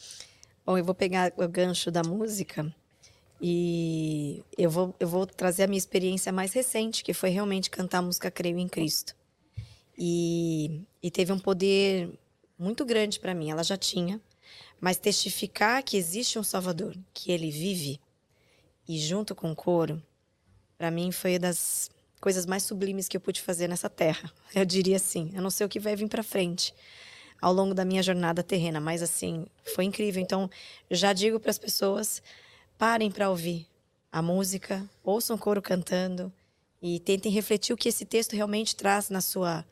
Bom, eu vou pegar o gancho da música e eu vou, eu vou trazer a minha experiência mais recente, que foi realmente cantar a música Creio em Cristo. E, e teve um poder muito grande para mim. Ela já tinha, mas testificar que existe um Salvador, que ele vive, e junto com o coro, para mim foi das coisas mais sublimes que eu pude fazer nessa terra. Eu diria assim. Eu não sei o que vai vir para frente ao longo da minha jornada terrena, mas assim, foi incrível. Então, já digo para as pessoas, parem para ouvir a música, ouçam o coro cantando e tentem refletir o que esse texto realmente traz na sua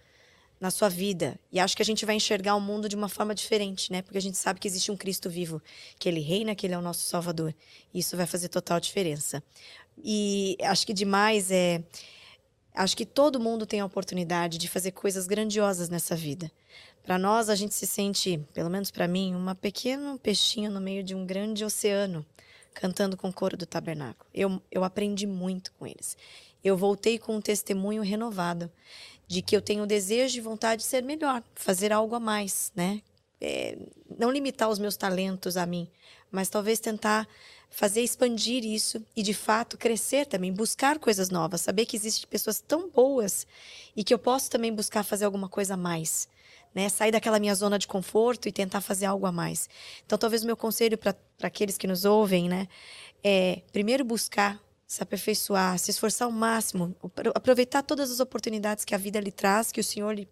na sua vida. E acho que a gente vai enxergar o mundo de uma forma diferente, né? Porque a gente sabe que existe um Cristo vivo, que ele reina, que ele é o nosso Salvador. E isso vai fazer total diferença. E acho que demais é Acho que todo mundo tem a oportunidade de fazer coisas grandiosas nessa vida. Para nós, a gente se sente, pelo menos para mim, uma pequeno peixinho no meio de um grande oceano, cantando com o coro do tabernáculo. Eu, eu aprendi muito com eles. Eu voltei com um testemunho renovado de que eu tenho desejo e vontade de ser melhor, fazer algo a mais, né? É, não limitar os meus talentos a mim, mas talvez tentar fazer expandir isso e de fato crescer também, buscar coisas novas, saber que existem pessoas tão boas e que eu posso também buscar fazer alguma coisa a mais. Né, sair daquela minha zona de conforto e tentar fazer algo a mais. Então, talvez o meu conselho para aqueles que nos ouvem, né, é primeiro buscar se aperfeiçoar, se esforçar ao máximo, aproveitar todas as oportunidades que a vida lhe traz, que o Senhor lhe,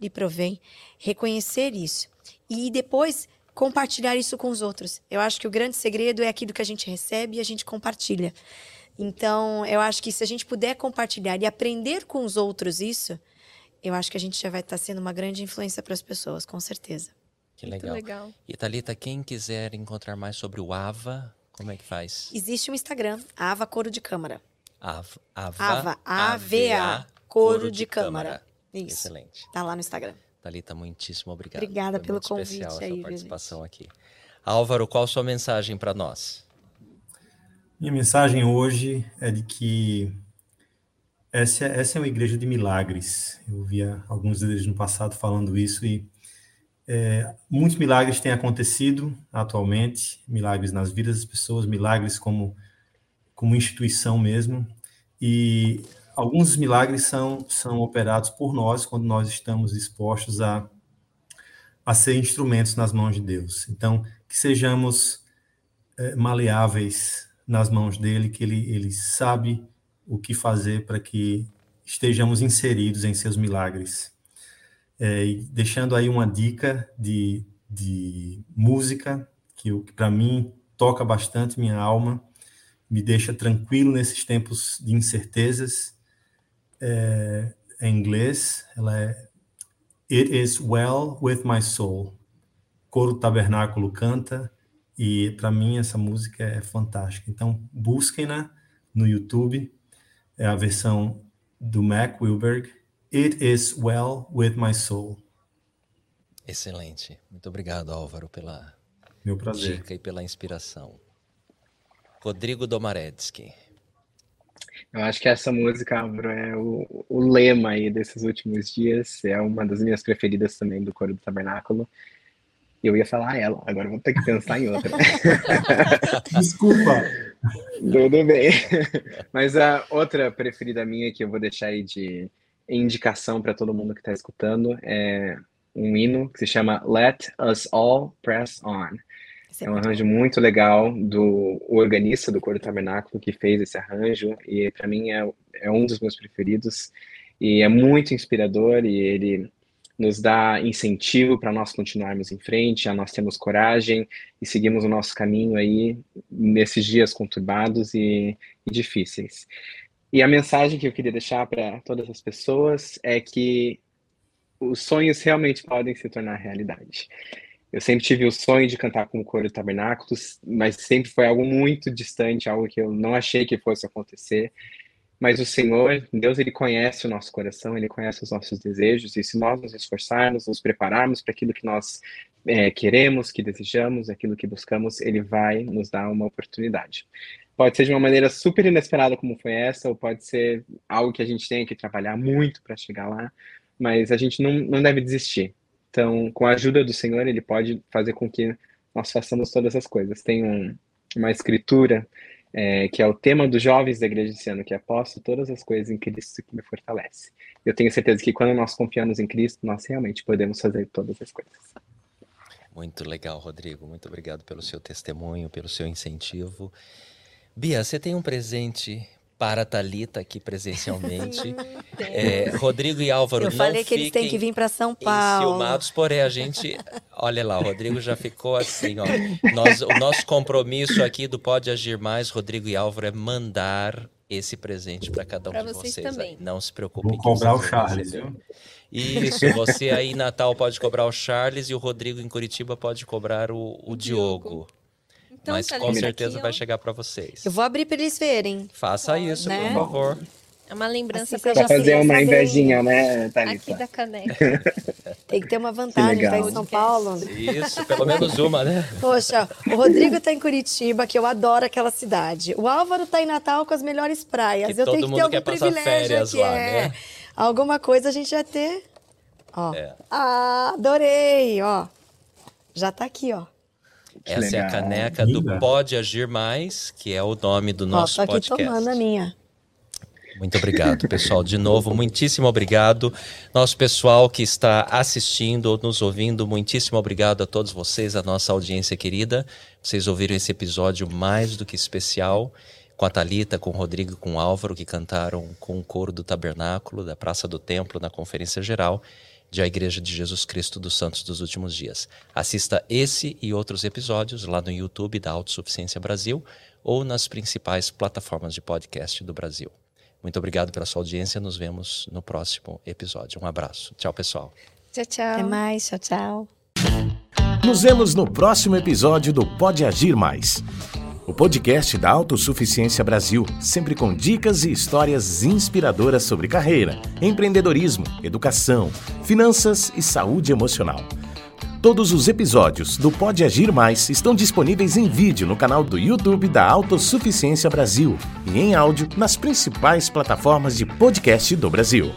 lhe provém, reconhecer isso e depois compartilhar isso com os outros. Eu acho que o grande segredo é aquilo que a gente recebe e a gente compartilha. Então, eu acho que se a gente puder compartilhar e aprender com os outros isso, eu acho que a gente já vai estar sendo uma grande influência para as pessoas, com certeza. Que legal. legal. E Thalita, quem quiser encontrar mais sobre o AVA, como é que faz? Existe um Instagram, Ava Coro de Câmara. Ava, Ava, Ava A-V-A, Coro, Coro de, de Câmara. Câmara. Isso. Excelente. Tá lá no Instagram. Thalita, muitíssimo obrigado. Obrigada Foi pelo convite especial aí, a sua participação aqui. Álvaro, qual a sua mensagem para nós? Minha mensagem hoje é de que essa, essa é uma igreja de milagres. Eu via alguns deles no passado falando isso e é, muitos milagres têm acontecido atualmente, milagres nas vidas das pessoas, milagres como, como instituição mesmo, e alguns milagres são, são operados por nós quando nós estamos dispostos a, a ser instrumentos nas mãos de Deus. Então, que sejamos é, maleáveis nas mãos dele, que ele, ele sabe o que fazer para que estejamos inseridos em seus milagres. É, deixando aí uma dica de, de música que, que para mim toca bastante minha alma, me deixa tranquilo nesses tempos de incertezas. É, em inglês, ela é It is well with my soul. Coro Tabernáculo canta e para mim essa música é fantástica. Então busquem-na no YouTube. É a versão do Mac Wilberg It is well with my soul. Excelente. Muito obrigado, Álvaro, pela Meu prazer. dica e pela inspiração. Rodrigo Domaretsky. Eu acho que essa música, Álvaro, é o, o, lema aí desses últimos dias. É uma das minhas preferidas também do Coro do Tabernáculo. Eu ia falar ela, agora vou ter que pensar em outra. *laughs* Desculpa. Tudo bem. Mas a outra preferida minha que eu vou deixar aí de indicação para todo mundo que está escutando é um hino que se chama Let Us All Press On. É um arranjo muito legal do organista do Coro Tabernáculo que fez esse arranjo e para mim é, é um dos meus preferidos e é muito inspirador e ele nos dá incentivo para nós continuarmos em frente, a nós termos coragem e seguirmos o nosso caminho aí nesses dias conturbados e, e difíceis. E a mensagem que eu queria deixar para todas as pessoas é que os sonhos realmente podem se tornar realidade. Eu sempre tive o sonho de cantar com o coro tabernáculos, mas sempre foi algo muito distante, algo que eu não achei que fosse acontecer. Mas o Senhor, Deus, ele conhece o nosso coração, ele conhece os nossos desejos, e se nós nos esforçarmos, nos prepararmos para aquilo que nós é, queremos, que desejamos, aquilo que buscamos, ele vai nos dar uma oportunidade. Pode ser de uma maneira super inesperada como foi essa, ou pode ser algo que a gente tenha que trabalhar muito para chegar lá, mas a gente não, não deve desistir. Então, com a ajuda do Senhor, Ele pode fazer com que nós façamos todas as coisas. Tem um, uma escritura é, que é o tema dos jovens da igreja esse ano, que é posso todas as coisas em Cristo que me fortalece. Eu tenho certeza que quando nós confiamos em Cristo, nós realmente podemos fazer todas as coisas. Muito legal, Rodrigo. Muito obrigado pelo seu testemunho, pelo seu incentivo. Bia, você tem um presente para a Thalita aqui presencialmente. é, Rodrigo e Álvaro Eu não falei que eles têm que vir para São Paulo. Enciumados, porém a gente... Olha lá, o Rodrigo já ficou assim, ó. Nós, o nosso compromisso aqui do Pode Agir Mais, Rodrigo e Álvaro, é mandar esse presente para cada um pra de vocês. vocês também. Não se preocupe. Vou cobrar o Charles, viu? Isso, você aí em Natal pode cobrar o Charles e o Rodrigo em Curitiba pode cobrar o, o Diogo. Diogo. Então, Mas tá com certeza aqui, vai chegar para vocês. Eu vou abrir para eles verem. Faça isso, né? por favor. É uma lembrança Assim, pra fazer uma invejinha, né, aqui Thalita? da caneca. *laughs* Tem que ter uma vantagem, tá em São Paulo. Isso, pelo menos uma, né? Poxa, o Rodrigo tá em Curitiba, que eu adoro aquela cidade. O Álvaro tá em Natal com as melhores praias. Que eu todo tenho que mundo ter algum quer passar privilégio férias aqui. lá, é. né? Alguma coisa a gente vai ter. Ó. É. Ah, adorei, ó. Já tá aqui, ó. Essa é a caneca do. Pode Agir Mais, que é o nome do Ó, nosso tô aqui podcast. tomando a minha. Muito obrigado, pessoal. De novo, muitíssimo obrigado. Nosso pessoal que está assistindo ou nos ouvindo, muitíssimo obrigado a todos vocês, a nossa audiência querida. Vocês ouviram esse episódio mais do que especial com a Talita, com o Rodrigo, com o Álvaro, que cantaram com o coro do Tabernáculo, da Praça do Templo, na Conferência Geral de A Igreja de Jesus Cristo dos Santos dos Últimos Dias. Assista esse e outros episódios lá no YouTube da Autossuficiência Brasil ou nas principais plataformas de podcast do Brasil. Muito obrigado pela sua audiência. Nos vemos no próximo episódio. Um abraço. Tchau, pessoal. Tchau, tchau. Até mais, tchau, tchau. Nos vemos no próximo episódio do Pode Agir Mais. O podcast da Autossuficiência Brasil, sempre com dicas e histórias inspiradoras sobre carreira, empreendedorismo, educação, finanças e saúde emocional. Todos os episódios do Pode Agir Mais estão disponíveis em vídeo no canal do YouTube da Autossuficiência Brasil e em áudio nas principais plataformas de podcast do Brasil.